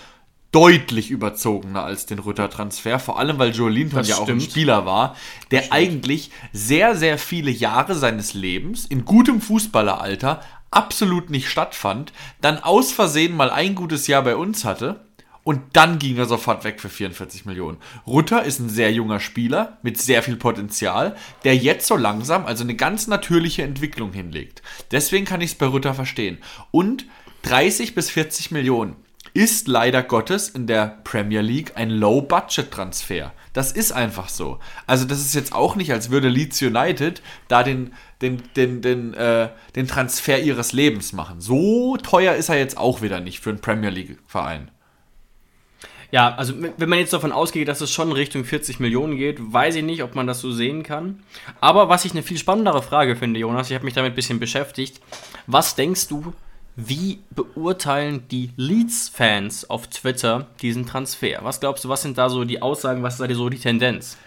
deutlich überzogener als den Rütter-Transfer, vor allem weil Joe Linton Das ja auch ein stimmt. Spieler war, der eigentlich sehr, sehr viele Jahre seines Lebens in gutem Fußballeralter absolut nicht stattfand, dann aus Versehen mal ein gutes Jahr bei uns hatte und dann ging er sofort weg für 44 Millionen. Rutter ist ein sehr junger Spieler mit sehr viel Potenzial, der jetzt so langsam, also eine ganz natürliche Entwicklung hinlegt. Deswegen kann ich es bei Rutter verstehen. Und 30 bis 40 Millionen ist leider Gottes in der Premier League ein Low-Budget-Transfer. Das ist einfach so. Also das ist jetzt auch nicht, als würde Leeds United da den, den, den, den, äh, den Transfer ihres Lebens machen. So teuer ist er jetzt auch wieder nicht für einen Premier League-Verein. Ja, also wenn man jetzt davon ausgeht, dass es schon Richtung 40 Millionen geht, weiß ich nicht, ob man das so sehen kann. Aber was ich eine viel spannendere Frage finde, Jonas, ich habe mich damit ein bisschen beschäftigt. Was denkst du, wie beurteilen die Leeds-Fans auf Twitter diesen Transfer? Was glaubst du, was sind da so die Aussagen, was ist da so die Tendenz?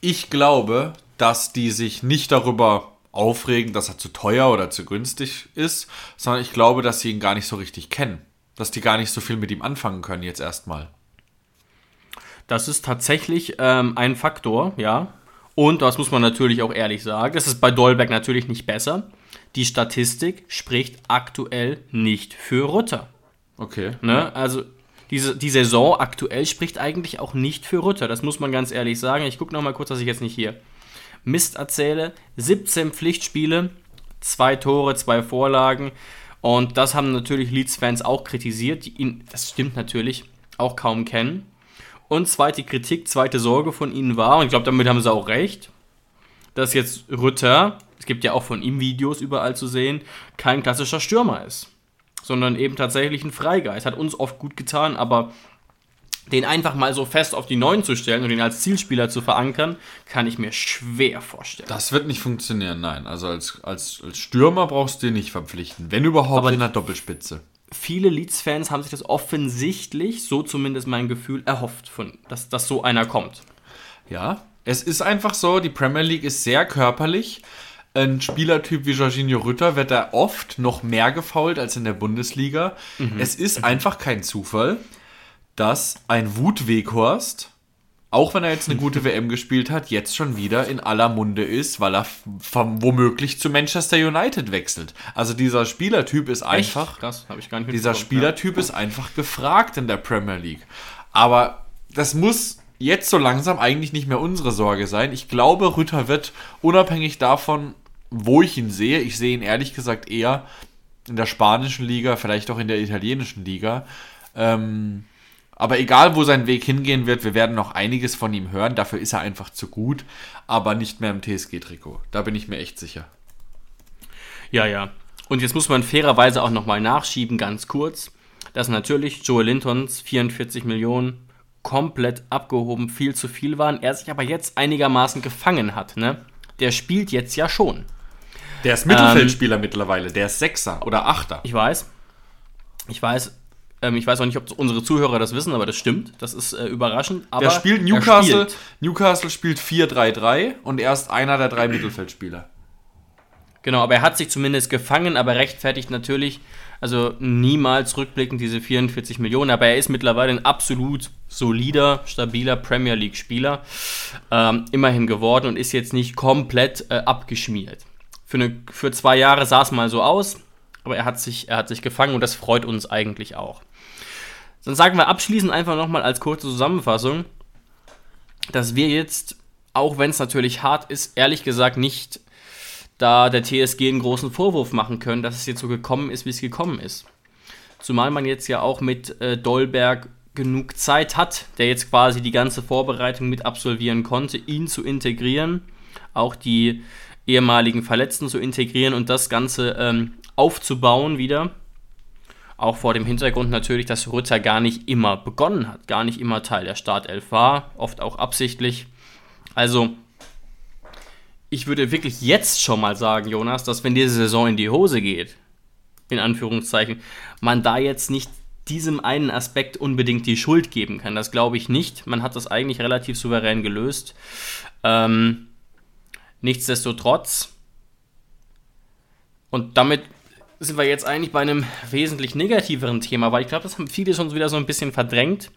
Ich glaube, dass die sich nicht darüber aufregen, dass er zu teuer oder zu günstig ist, sondern ich glaube, dass sie ihn gar nicht so richtig kennen. Dass die gar nicht so viel mit ihm anfangen können jetzt erstmal. Das ist tatsächlich ähm, ein Faktor, ja. Und das muss man natürlich auch ehrlich sagen. Das ist bei Dolberg natürlich nicht besser. Die Statistik spricht aktuell nicht für Rutter. Okay. Ne? Also diese, die Saison aktuell spricht eigentlich auch nicht für Rutter. Das muss man ganz ehrlich sagen. Ich gucke nochmal kurz, dass ich jetzt nicht hier Mist erzähle. 17 Pflichtspiele, zwei Tore, zwei Vorlagen. Und das haben natürlich Leeds-Fans auch kritisiert, die ihn, das stimmt natürlich, auch kaum kennen. Und zweite Kritik, zweite Sorge von ihnen war, und ich glaube, damit haben sie auch recht, dass jetzt Rütter, es gibt ja auch von ihm Videos überall zu sehen, kein klassischer Stürmer ist, sondern eben tatsächlich ein Freigeist. Hat uns oft gut getan, aber den einfach mal so fest auf die Neuen zu stellen und ihn als Zielspieler zu verankern, kann ich mir schwer vorstellen. Das wird nicht funktionieren, nein. Also als, als, als Stürmer brauchst du den nicht verpflichten. Wenn überhaupt Aber in der Doppelspitze. Viele Leeds-Fans haben sich das offensichtlich, so zumindest mein Gefühl, erhofft, von, dass, dass so einer kommt. Ja, es ist einfach so, die Premier League ist sehr körperlich. Ein Spielertyp wie Jorginho Rütter wird da oft noch mehr gefault als in der Bundesliga. Es ist einfach kein Zufall, dass ein Wut Weghorst, auch wenn er jetzt eine gute WM gespielt hat, jetzt schon wieder in aller Munde ist, weil er womöglich zu Manchester United wechselt. Also dieser Spielertyp ist einfach Krass, habe ich gar nicht dieser Spielertyp ist einfach gefragt in der Premier League. Aber das muss jetzt so langsam eigentlich nicht mehr unsere Sorge sein. Ich glaube, Rütter wird unabhängig davon, wo ich ihn sehe, ich sehe ihn ehrlich gesagt eher in der spanischen Liga, vielleicht auch in der italienischen Liga. Ähm, aber egal, wo sein Weg hingehen wird, wir werden noch einiges von ihm hören. Dafür ist er einfach zu gut, aber nicht mehr im TSG-Trikot. Da bin ich mir echt sicher. Ja, ja. Und jetzt muss man fairerweise auch nochmal nachschieben, ganz kurz, dass natürlich Joel Lintons 44 Millionen komplett abgehoben viel zu viel waren. Er sich aber jetzt einigermaßen gefangen hat. Ne? Der spielt jetzt ja schon. Der ist Mittelfeldspieler mittlerweile. Der ist Sechser oder Achter. Ich weiß. Ich weiß. Ähm, ich weiß auch nicht, ob unsere Zuhörer das wissen, aber das stimmt. Das ist äh, überraschend. Aber Der spielt er Newcastle. spielt. Newcastle spielt 4-3-3 und er ist einer der drei Mittelfeldspieler. Genau, aber er hat sich zumindest gefangen, aber rechtfertigt natürlich, also niemals rückblickend diese 44 Millionen, aber er ist mittlerweile ein absolut solider, stabiler Premier League-Spieler, ähm, immerhin geworden und ist jetzt nicht komplett äh, abgeschmiert. Für, eine, für zwei Jahre sah es mal so aus, aber er hat, sich, er hat sich gefangen und das freut uns eigentlich auch. Dann sagen wir abschließend einfach nochmal als kurze Zusammenfassung, dass wir jetzt, auch wenn es natürlich hart ist, ehrlich gesagt nicht da der TSG einen großen Vorwurf machen können, dass es jetzt so gekommen ist, wie es gekommen ist. Zumal man jetzt ja auch mit äh, Dolberg genug Zeit hat, der jetzt quasi die ganze Vorbereitung mit absolvieren konnte, ihn zu integrieren, auch die ehemaligen Verletzten zu integrieren und das Ganze ähm, aufzubauen wieder. Auch vor dem Hintergrund natürlich, dass Rütter gar nicht immer begonnen hat, gar nicht immer Teil der Startelf war, oft auch absichtlich. Also ich würde wirklich jetzt schon mal sagen, Jonas, dass wenn diese Saison in die Hose geht, in Anführungszeichen, man da jetzt nicht diesem einen Aspekt unbedingt die Schuld geben kann. Das glaube ich nicht. Man hat das eigentlich relativ souverän gelöst. Ähm, nichtsdestotrotz, und damit sind wir jetzt eigentlich bei einem wesentlich negativeren Thema, weil ich glaube, das haben viele schon wieder so ein bisschen verdrängt,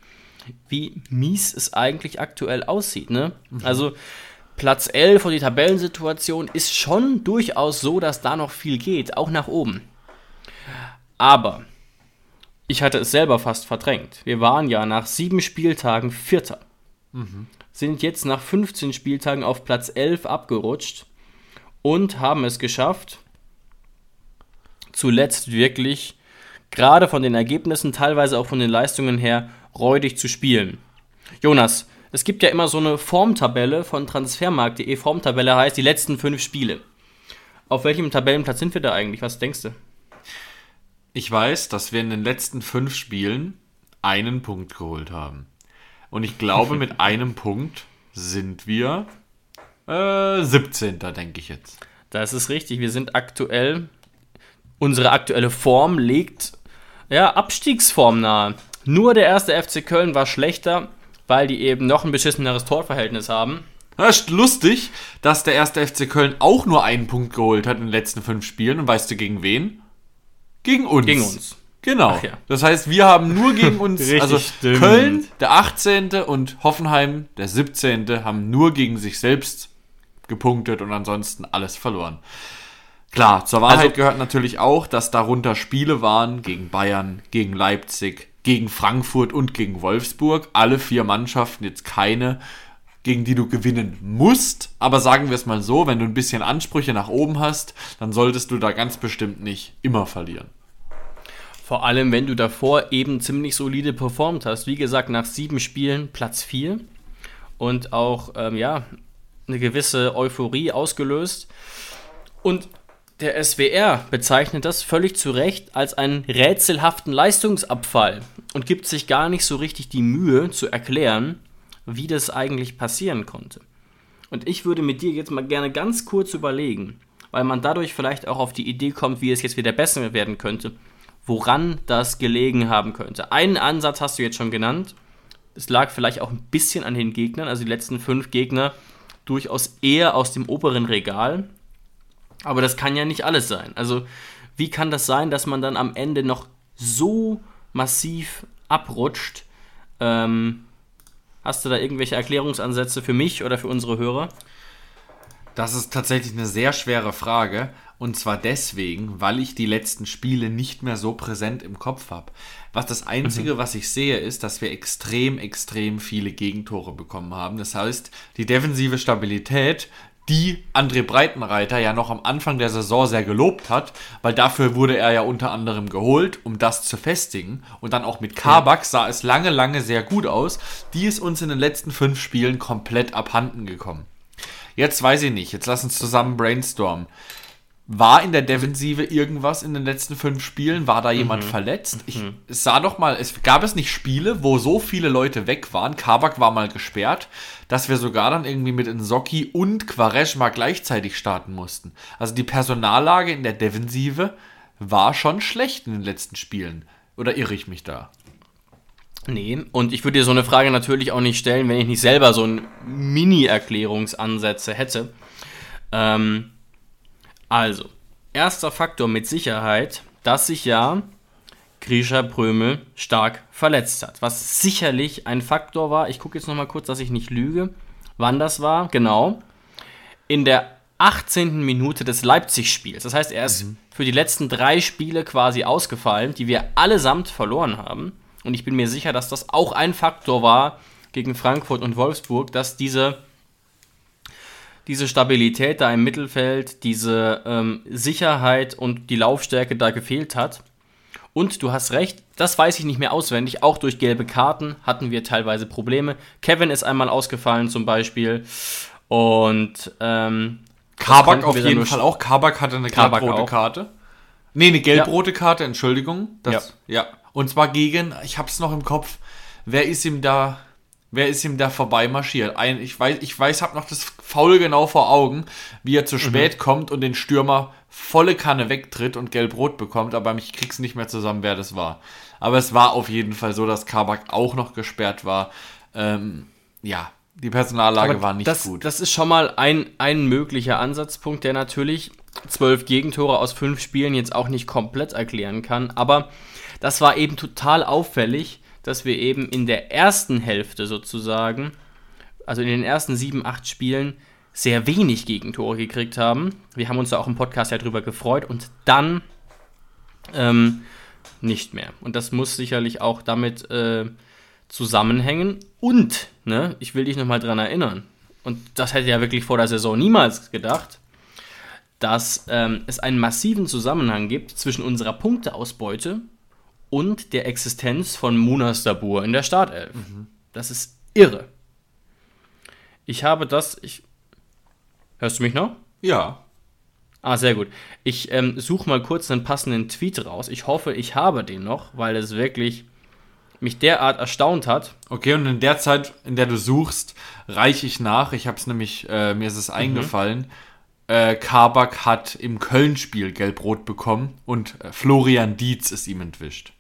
wie mies es eigentlich aktuell aussieht. Ne? Also Platz 11 und die Tabellensituation ist schon durchaus so, dass da noch viel geht, auch nach oben. Aber ich hatte es selber fast verdrängt. Wir waren ja nach sieben Spieltagen Vierter. Sind jetzt nach 15 Spieltagen auf Platz 11 abgerutscht und haben es geschafft, zuletzt wirklich, gerade von den Ergebnissen, teilweise auch von den Leistungen her, räudig zu spielen. Jonas, es gibt ja immer so eine Formtabelle von transfermarkt.de. Formtabelle heißt die letzten fünf Spiele. Auf welchem Tabellenplatz sind wir da eigentlich? Was denkst du? Ich weiß, dass wir in den letzten fünf Spielen einen Punkt geholt haben. Und ich glaube, mit einem Punkt sind wir äh, 17. denke ich jetzt. Das ist richtig. Wir sind aktuell. Unsere aktuelle Form legt ja Abstiegsform nahe. Nur der erste FC Köln war schlechter, weil die eben noch ein beschisseneres Torverhältnis haben. Das ist lustig, dass der erste FC Köln auch nur einen Punkt geholt hat in den letzten fünf Spielen. Und weißt du gegen wen? Gegen uns. Gegen uns. Genau. Ja. Das heißt, wir haben nur gegen uns, also stimmt. Köln, der 18. und Hoffenheim, der 17. haben nur gegen sich selbst gepunktet und ansonsten alles verloren. Klar, zur Wahrheit Also- gehört natürlich auch, dass darunter Spiele waren gegen Bayern, gegen Leipzig, gegen Frankfurt und gegen Wolfsburg. Alle vier Mannschaften, jetzt keine, gegen die du gewinnen musst. Aber sagen wir es mal so, wenn du ein bisschen Ansprüche nach oben hast, dann solltest du da ganz bestimmt nicht immer verlieren. Vor allem, wenn du davor eben ziemlich solide performt hast. Wie gesagt, nach sieben Spielen Platz 4 und auch, ähm, ja, eine gewisse Euphorie ausgelöst. Und der SWR bezeichnet das völlig zu Recht als einen rätselhaften Leistungsabfall und gibt sich gar nicht so richtig die Mühe zu erklären, wie das eigentlich passieren konnte. Und ich würde mit dir jetzt mal gerne ganz kurz überlegen, weil man dadurch vielleicht auch auf die Idee kommt, wie es jetzt wieder besser werden könnte, woran das gelegen haben könnte. Einen Ansatz hast du jetzt schon genannt. Es lag vielleicht auch ein bisschen an den Gegnern, also die letzten fünf Gegner durchaus eher aus dem oberen Regal. Aber das kann ja nicht alles sein. Also wie kann das sein, dass man dann am Ende noch so massiv abrutscht? Ähm, hast du da irgendwelche Erklärungsansätze für mich oder für unsere Hörer? Das ist tatsächlich eine sehr schwere Frage. Und zwar deswegen, weil ich die letzten Spiele nicht mehr so präsent im Kopf habe. Was das Einzige, was ich sehe, ist, dass wir extrem, extrem viele Gegentore bekommen haben. Das heißt, die defensive Stabilität, die André Breitenreiter ja noch am Anfang der Saison sehr gelobt hat, weil dafür wurde er ja unter anderem geholt, um das zu festigen. Und dann auch mit Kabak sah es lange, lange sehr gut aus. Die ist uns in den letzten fünf Spielen komplett abhanden gekommen. Jetzt weiß ich nicht, jetzt lass uns zusammen brainstormen. War in der Defensive irgendwas in den letzten fünf Spielen? War da jemand verletzt? Ich es sah doch mal, es gab es nicht Spiele, wo so viele Leute weg waren. Kabak war mal gesperrt, dass wir sogar dann irgendwie mit Nsocki und Quaresma gleichzeitig starten mussten. Also die Personallage in der Defensive war schon schlecht in den letzten Spielen. Oder irre ich mich da? Nee, und ich würde dir so eine Frage natürlich auch nicht stellen, wenn ich nicht selber so ein Mini-Erklärungsansätze hätte. Ähm, also, erster Faktor mit Sicherheit, dass sich ja Grisha Prömel stark verletzt hat. Was sicherlich ein Faktor war, ich gucke jetzt nochmal kurz, dass ich nicht lüge, wann das war, genau. In der 18. Minute des Leipzig-Spiels. Das heißt, er ist für die letzten drei Spiele quasi ausgefallen, die wir allesamt verloren haben. Und ich bin mir sicher, dass das auch ein Faktor war gegen Frankfurt und Wolfsburg, dass diese, diese Stabilität da im Mittelfeld, diese ähm, Sicherheit und die Laufstärke da gefehlt hat. Und du hast recht, das weiß ich nicht mehr auswendig. Auch durch gelbe Karten hatten wir teilweise Probleme. Kevin ist einmal ausgefallen zum Beispiel. Und ähm, Kabak auf jeden Fall auch. Kabak hatte eine Kabak gelb-rote auch. Karte. Nee, eine gelb-rote Karte, Entschuldigung. Das, ja. Und zwar gegen, ich hab's noch im Kopf, wer ist ihm da, wer ist ihm da vorbeimarschiert? Ein, ich weiß, ich weiß, hab noch das Foul genau vor Augen, wie er zu Mhm. spät kommt und den Stürmer volle Kanne wegtritt und gelb-rot bekommt, aber ich krieg's nicht mehr zusammen, wer das war. Aber es war auf jeden Fall so, dass Kabak auch noch gesperrt war. Ähm, ja, die Personallage Aber war nicht das, gut. Das ist schon mal ein, ein möglicher Ansatzpunkt, der natürlich zwölf Gegentore aus fünf Spielen jetzt auch nicht komplett erklären kann. Aber das war eben total auffällig, dass wir eben in der ersten Hälfte sozusagen, also in den ersten sieben, acht Spielen, sehr wenig Gegentore gekriegt haben. Wir haben uns da auch im Podcast ja drüber gefreut und dann ähm, nicht mehr. Und das muss sicherlich auch damit äh, zusammenhängen. Und, ne, ich will dich nochmal dran erinnern, und das hätte ja wirklich vor der Saison niemals gedacht, dass ähm, es einen massiven Zusammenhang gibt zwischen unserer Punkteausbeute und der Existenz von Munas Dabur in der Startelf. Das ist irre. Ich habe das. Ich, hörst du mich noch? ja. Ah, sehr gut. Ich ähm, suche mal kurz einen passenden Tweet raus. Ich hoffe, ich habe den noch, weil es wirklich mich derart erstaunt hat. Okay, und in der Zeit, in der du suchst, reiche ich nach. Ich habe es nämlich, äh, mir ist es eingefallen. Äh, Kabak hat im Köln-Spiel gelb-rot bekommen und äh, Florian Dietz ist ihm entwischt.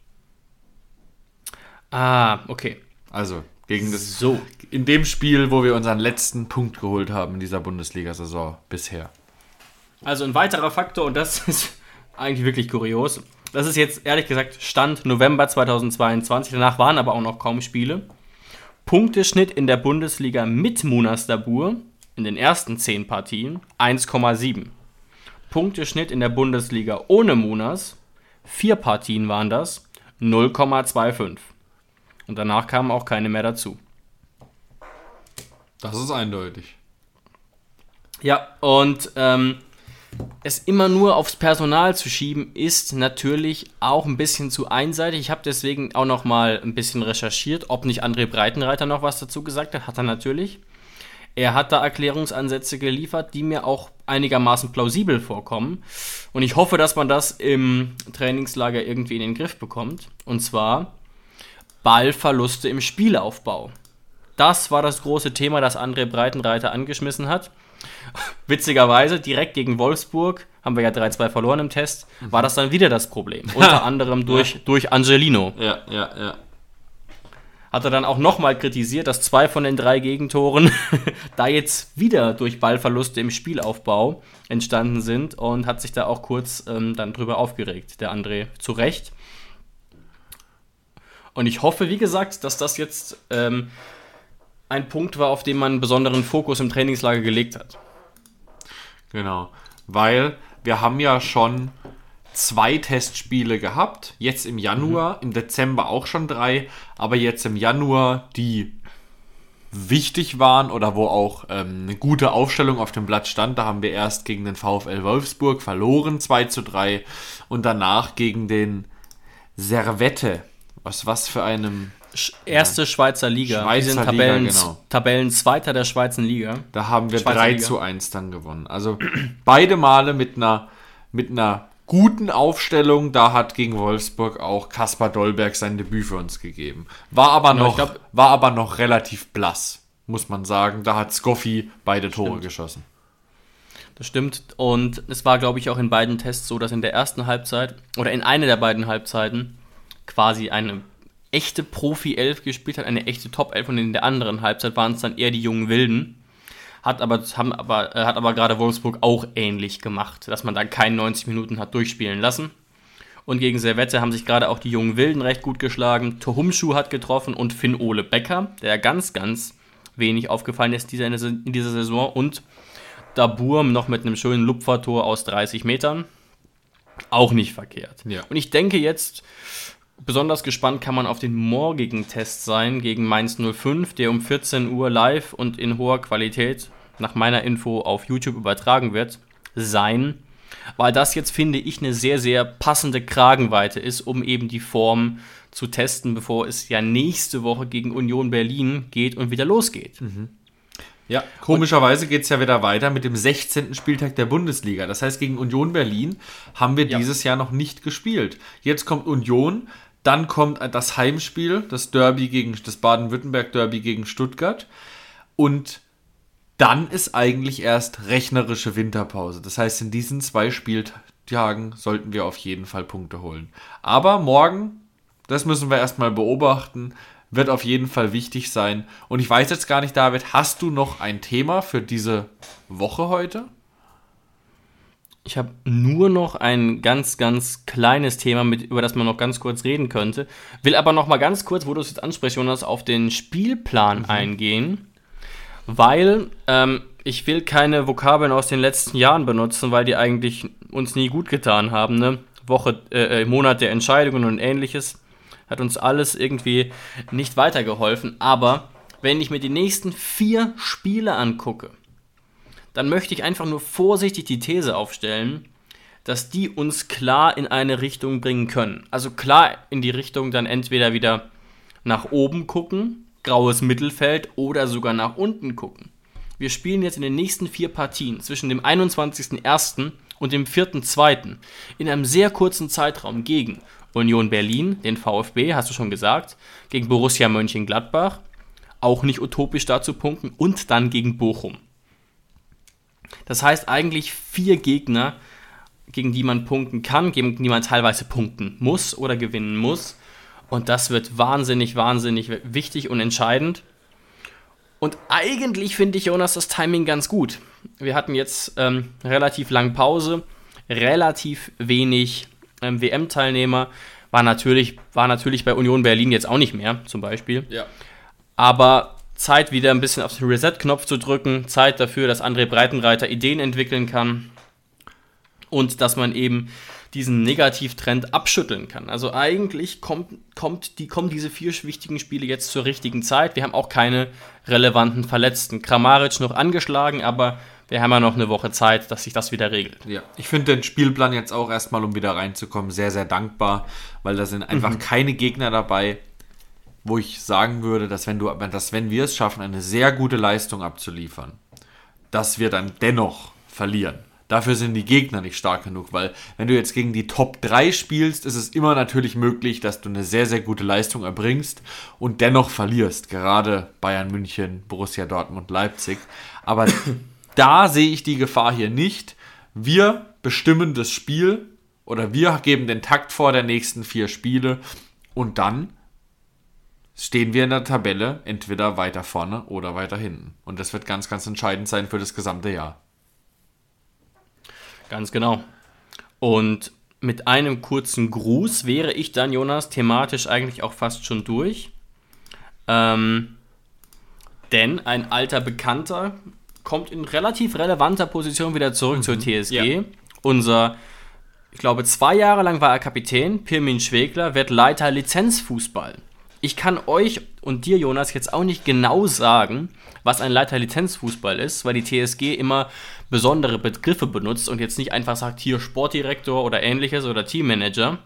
Ah, okay. Also gegen das. So. In dem Spiel, wo wir unseren letzten Punkt geholt haben in dieser Bundesliga-Saison bisher. Also ein weiterer Faktor, und das ist eigentlich wirklich kurios. Das ist jetzt ehrlich gesagt Stand November 2022. Danach waren aber auch noch kaum Spiele. Punkteschnitt in der Bundesliga mit Munas Dabur in den ersten 10 Partien 1,7. Punkteschnitt in der Bundesliga ohne Munas, 4 Partien waren das, 0,25. Und danach kamen auch keine mehr dazu. Das ist eindeutig. Ja, und ähm, es immer nur aufs Personal zu schieben, ist natürlich auch ein bisschen zu einseitig. Ich habe deswegen auch noch mal ein bisschen recherchiert, ob nicht André Breitenreiter noch was dazu gesagt hat. Hat er natürlich. Er hat da Erklärungsansätze geliefert, die mir auch einigermaßen plausibel vorkommen. Und ich hoffe, dass man das im Trainingslager irgendwie in den Griff bekommt. Und zwar Ballverluste im Spielaufbau. Das war das große Thema, das André Breitenreiter angeschmissen hat. Witzigerweise, direkt gegen Wolfsburg, haben wir ja 3-2 verloren im Test, war das dann wieder das Problem. Unter anderem durch, Ja. durch Angelino. Ja, ja, ja. Hat er dann auch nochmal kritisiert, dass zwei von den drei Gegentoren da jetzt wieder durch Ballverluste im Spielaufbau entstanden sind und hat sich da auch kurz ähm, dann drüber aufgeregt, der André. Zu Recht. Und ich hoffe, wie gesagt, dass das jetzt ähm, ein Punkt war, auf den man einen besonderen Fokus im Trainingslager gelegt hat. Genau. Weil wir haben ja schon zwei Testspiele gehabt. Jetzt im Januar, im Dezember auch schon drei. Aber jetzt im Januar, die wichtig waren oder wo auch ähm, eine gute Aufstellung auf dem Blatt stand. Da haben wir erst gegen den VfL Wolfsburg verloren, 2 zu 3. Und danach gegen den Servette. Was, was für einem Sch erste Schweizer Liga. Schweizer Die sind Liga, Tabellen, genau. Tabellenzweiter der Schweizer Liga. Da haben wir Schweizer 3 Liga. zu 1 dann gewonnen. Also beide Male mit einer, mit einer guten Aufstellung. Da hat gegen Wolfsburg auch Kaspar Dolberg sein Debüt für uns gegeben. War aber Ja, noch, glaub- war aber noch relativ blass, muss man sagen. Da hat Skoffi beide Tore Stimmt. geschossen. Das stimmt. Und es war, glaube ich, auch in beiden Tests so, dass in der ersten Halbzeit oder in einer der beiden Halbzeiten quasi eine echte Profi-Elf gespielt hat, eine echte Top-Elf und in der anderen Halbzeit waren es dann eher die jungen Wilden. Hat aber, haben aber, äh, hat aber gerade Wolfsburg auch ähnlich gemacht, dass man da keine 90 Minuten hat durchspielen lassen. Und gegen Servette haben sich gerade auch die jungen Wilden recht gut geschlagen. Tohumschuh hat getroffen und Finn Ole Becker, der ganz, ganz wenig aufgefallen ist dieser- in dieser Saison. Und Dabur noch mit einem schönen Lupfertor aus 30 Metern. Auch nicht verkehrt. Ja. Und ich denke jetzt, besonders gespannt kann man auf den morgigen Test sein gegen Mainz 05, der um 14 Uhr live und in hoher Qualität nach meiner Info auf YouTube übertragen wird, sein. Weil das jetzt, finde ich, eine sehr, sehr passende Kragenweite ist, um eben die Form zu testen, bevor es ja nächste Woche gegen Union Berlin geht und wieder losgeht. Ja, komischerweise geht es ja wieder weiter mit dem 16. Spieltag der Bundesliga. Das heißt, gegen Union Berlin haben wir Ja. dieses Jahr noch nicht gespielt. Jetzt kommt Union, dann kommt das Heimspiel, das Derby gegen das Baden-Württemberg-Derby gegen Stuttgart. Und dann ist eigentlich erst rechnerische Winterpause. Das heißt, in diesen zwei Spieltagen sollten wir auf jeden Fall Punkte holen. Aber morgen, das müssen wir erstmal beobachten, wird auf jeden Fall wichtig sein. Und ich weiß jetzt gar nicht, David, hast du noch ein Thema für diese Woche heute? Ich habe nur noch ein ganz, ganz kleines Thema, mit, über das man noch ganz kurz reden könnte. Will aber noch mal ganz kurz, wo du es jetzt ansprichst, Jonas, auf den Spielplan eingehen. Weil ähm, ich will keine Vokabeln aus den letzten Jahren benutzen, weil die eigentlich uns nie gut getan haben. Ne? Woche, äh, äh, Monat der Entscheidungen und ähnliches hat uns alles irgendwie nicht weitergeholfen. Aber wenn ich mir die nächsten vier Spiele angucke, dann möchte ich einfach nur vorsichtig die These aufstellen, dass die uns klar in eine Richtung bringen können. Also klar in die Richtung dann entweder wieder nach oben gucken, graues Mittelfeld oder sogar nach unten gucken. Wir spielen jetzt in den nächsten vier Partien zwischen dem 21.01. und dem 4.02. in einem sehr kurzen Zeitraum gegen Union Berlin, den VfB, hast du schon gesagt, gegen Borussia Mönchengladbach, auch nicht utopisch da zu punkten, und dann gegen Bochum. Das heißt eigentlich vier Gegner, gegen die man punkten kann, gegen die man teilweise punkten muss oder gewinnen muss. Und das wird wahnsinnig, wahnsinnig wichtig und entscheidend. Und eigentlich finde ich, Jonas, das Timing ganz gut. Wir hatten jetzt ähm, relativ lang Pause, relativ wenig ähm, WM-Teilnehmer. War natürlich, war natürlich bei Union Berlin jetzt auch nicht mehr, zum Beispiel. Ja. Aber Zeit, wieder ein bisschen auf den Reset-Knopf zu drücken. Zeit dafür, dass André Breitenreiter Ideen entwickeln kann. Und dass man eben diesen Negativtrend abschütteln kann. Also eigentlich kommt, kommt die, kommen diese vier wichtigen Spiele jetzt zur richtigen Zeit. Wir haben auch keine relevanten Verletzten. Kramaric noch angeschlagen, aber wir haben ja noch eine Woche Zeit, dass sich das wieder regelt. Ja, ich finde den Spielplan jetzt auch erstmal, um wieder reinzukommen, sehr, sehr dankbar, weil da sind einfach mhm. keine Gegner dabei, wo ich sagen würde, dass wenn, du, dass wenn wir es schaffen, eine sehr gute Leistung abzuliefern, dass wir dann dennoch verlieren. Dafür sind die Gegner nicht stark genug, weil wenn du jetzt gegen die Top 3 spielst, ist es immer natürlich möglich, dass du eine sehr, sehr gute Leistung erbringst und dennoch verlierst. Gerade Bayern München, Borussia Dortmund, Leipzig. Aber da sehe ich die Gefahr hier nicht. Wir bestimmen das Spiel oder wir geben den Takt vor der nächsten vier Spiele und dann stehen wir in der Tabelle entweder weiter vorne oder weiter hinten. Und das wird ganz, ganz entscheidend sein für das gesamte Jahr. Ganz genau. Und mit einem kurzen Gruß wäre ich dann, Jonas, thematisch eigentlich auch fast schon durch. Ähm, denn ein alter Bekannter kommt in relativ relevanter Position wieder zurück mhm. zur TSG. Ja. Unser, ich glaube, zwei Jahre lang war er Kapitän, Pirmin Schwegler, wird Leiter Lizenzfußball. Ich kann euch und dir, Jonas, jetzt auch nicht genau sagen, was ein Leiter Lizenzfußball ist, weil die TSG immer besondere Begriffe benutzt und jetzt nicht einfach sagt, hier Sportdirektor oder ähnliches oder Teammanager.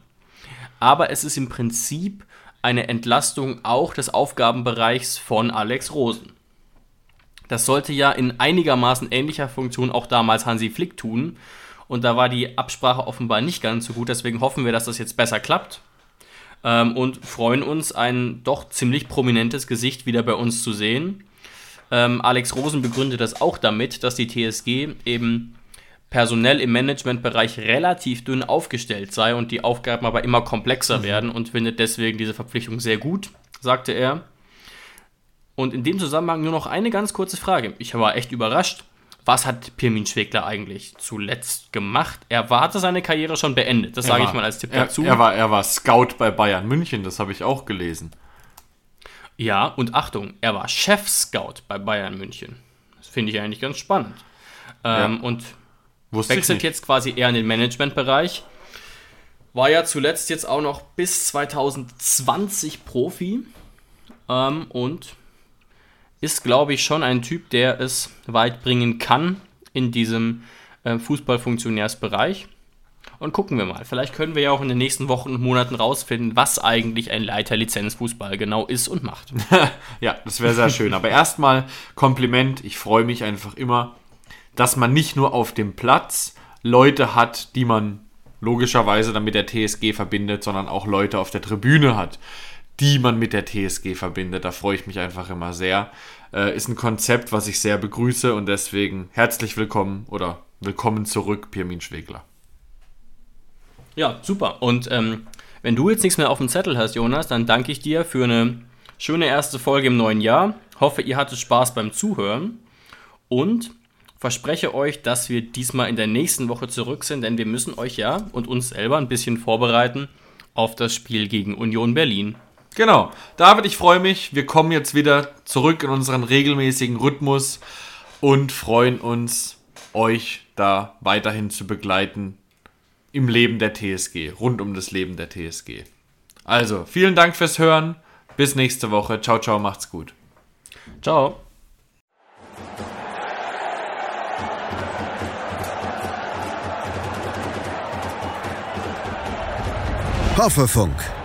Aber es ist im Prinzip eine Entlastung auch des Aufgabenbereichs von Alex Rosen. Das sollte ja in einigermaßen ähnlicher Funktion auch damals Hansi Flick tun. Und da war die Absprache offenbar nicht ganz so gut. Deswegen hoffen wir, dass das jetzt besser klappt ähm, und freuen uns, ein doch ziemlich prominentes Gesicht wieder bei uns zu sehen. Ähm, Alex Rosen begründet das auch damit, dass die TSG eben personell im Managementbereich relativ dünn aufgestellt sei und die Aufgaben aber immer komplexer mhm. werden und findet deswegen diese Verpflichtung sehr gut, sagte er. Und in dem Zusammenhang nur noch eine ganz kurze Frage. Ich war echt überrascht was hat Pirmin Schwegler eigentlich zuletzt gemacht? Er hatte seine Karriere schon beendet, das sage ich mal als Tipp er, dazu. Er war, er war Scout bei Bayern München, das habe ich auch gelesen. Ja, und Achtung, er war Chef-Scout bei Bayern München. Das finde ich eigentlich ganz spannend. Ähm, ja. Und Wusste wechselt jetzt quasi eher in den Managementbereich. War ja zuletzt jetzt auch noch bis 2020 Profi. Ähm, und ist, glaube ich, schon ein Typ, der es weit bringen kann in diesem äh, Fußballfunktionärsbereich. Und gucken wir mal. Vielleicht können wir ja auch in den nächsten Wochen und Monaten rausfinden, was eigentlich ein Leiter Lizenzfußball genau ist und macht. ja, das wäre sehr schön. Aber erstmal Kompliment. Ich freue mich einfach immer, dass man nicht nur auf dem Platz Leute hat, die man logischerweise dann mit der TSG verbindet, sondern auch Leute auf der Tribüne hat, die man mit der TSG verbindet. Da freue ich mich einfach immer sehr. Äh, ist ein Konzept, was ich sehr begrüße und deswegen herzlich willkommen oder willkommen zurück, Pirmin Schwegler. Ja, super. Und ähm, wenn du jetzt nichts mehr auf dem Zettel hast, Jonas, dann danke ich dir für eine schöne erste Folge im neuen Jahr. Hoffe, ihr hattet Spaß beim Zuhören und verspreche euch, dass wir diesmal in der nächsten Woche zurück sind, denn wir müssen euch ja und uns selber ein bisschen vorbereiten auf das Spiel gegen Union Berlin. Genau. David, ich freue mich. Wir kommen jetzt wieder zurück in unseren regelmäßigen Rhythmus und freuen uns, euch da weiterhin zu begleiten im Leben der TSG, rund um das Leben der TSG. Also, vielen Dank fürs Hören. Bis nächste Woche. Ciao, ciao, macht's gut. Ciao. Hoffefunk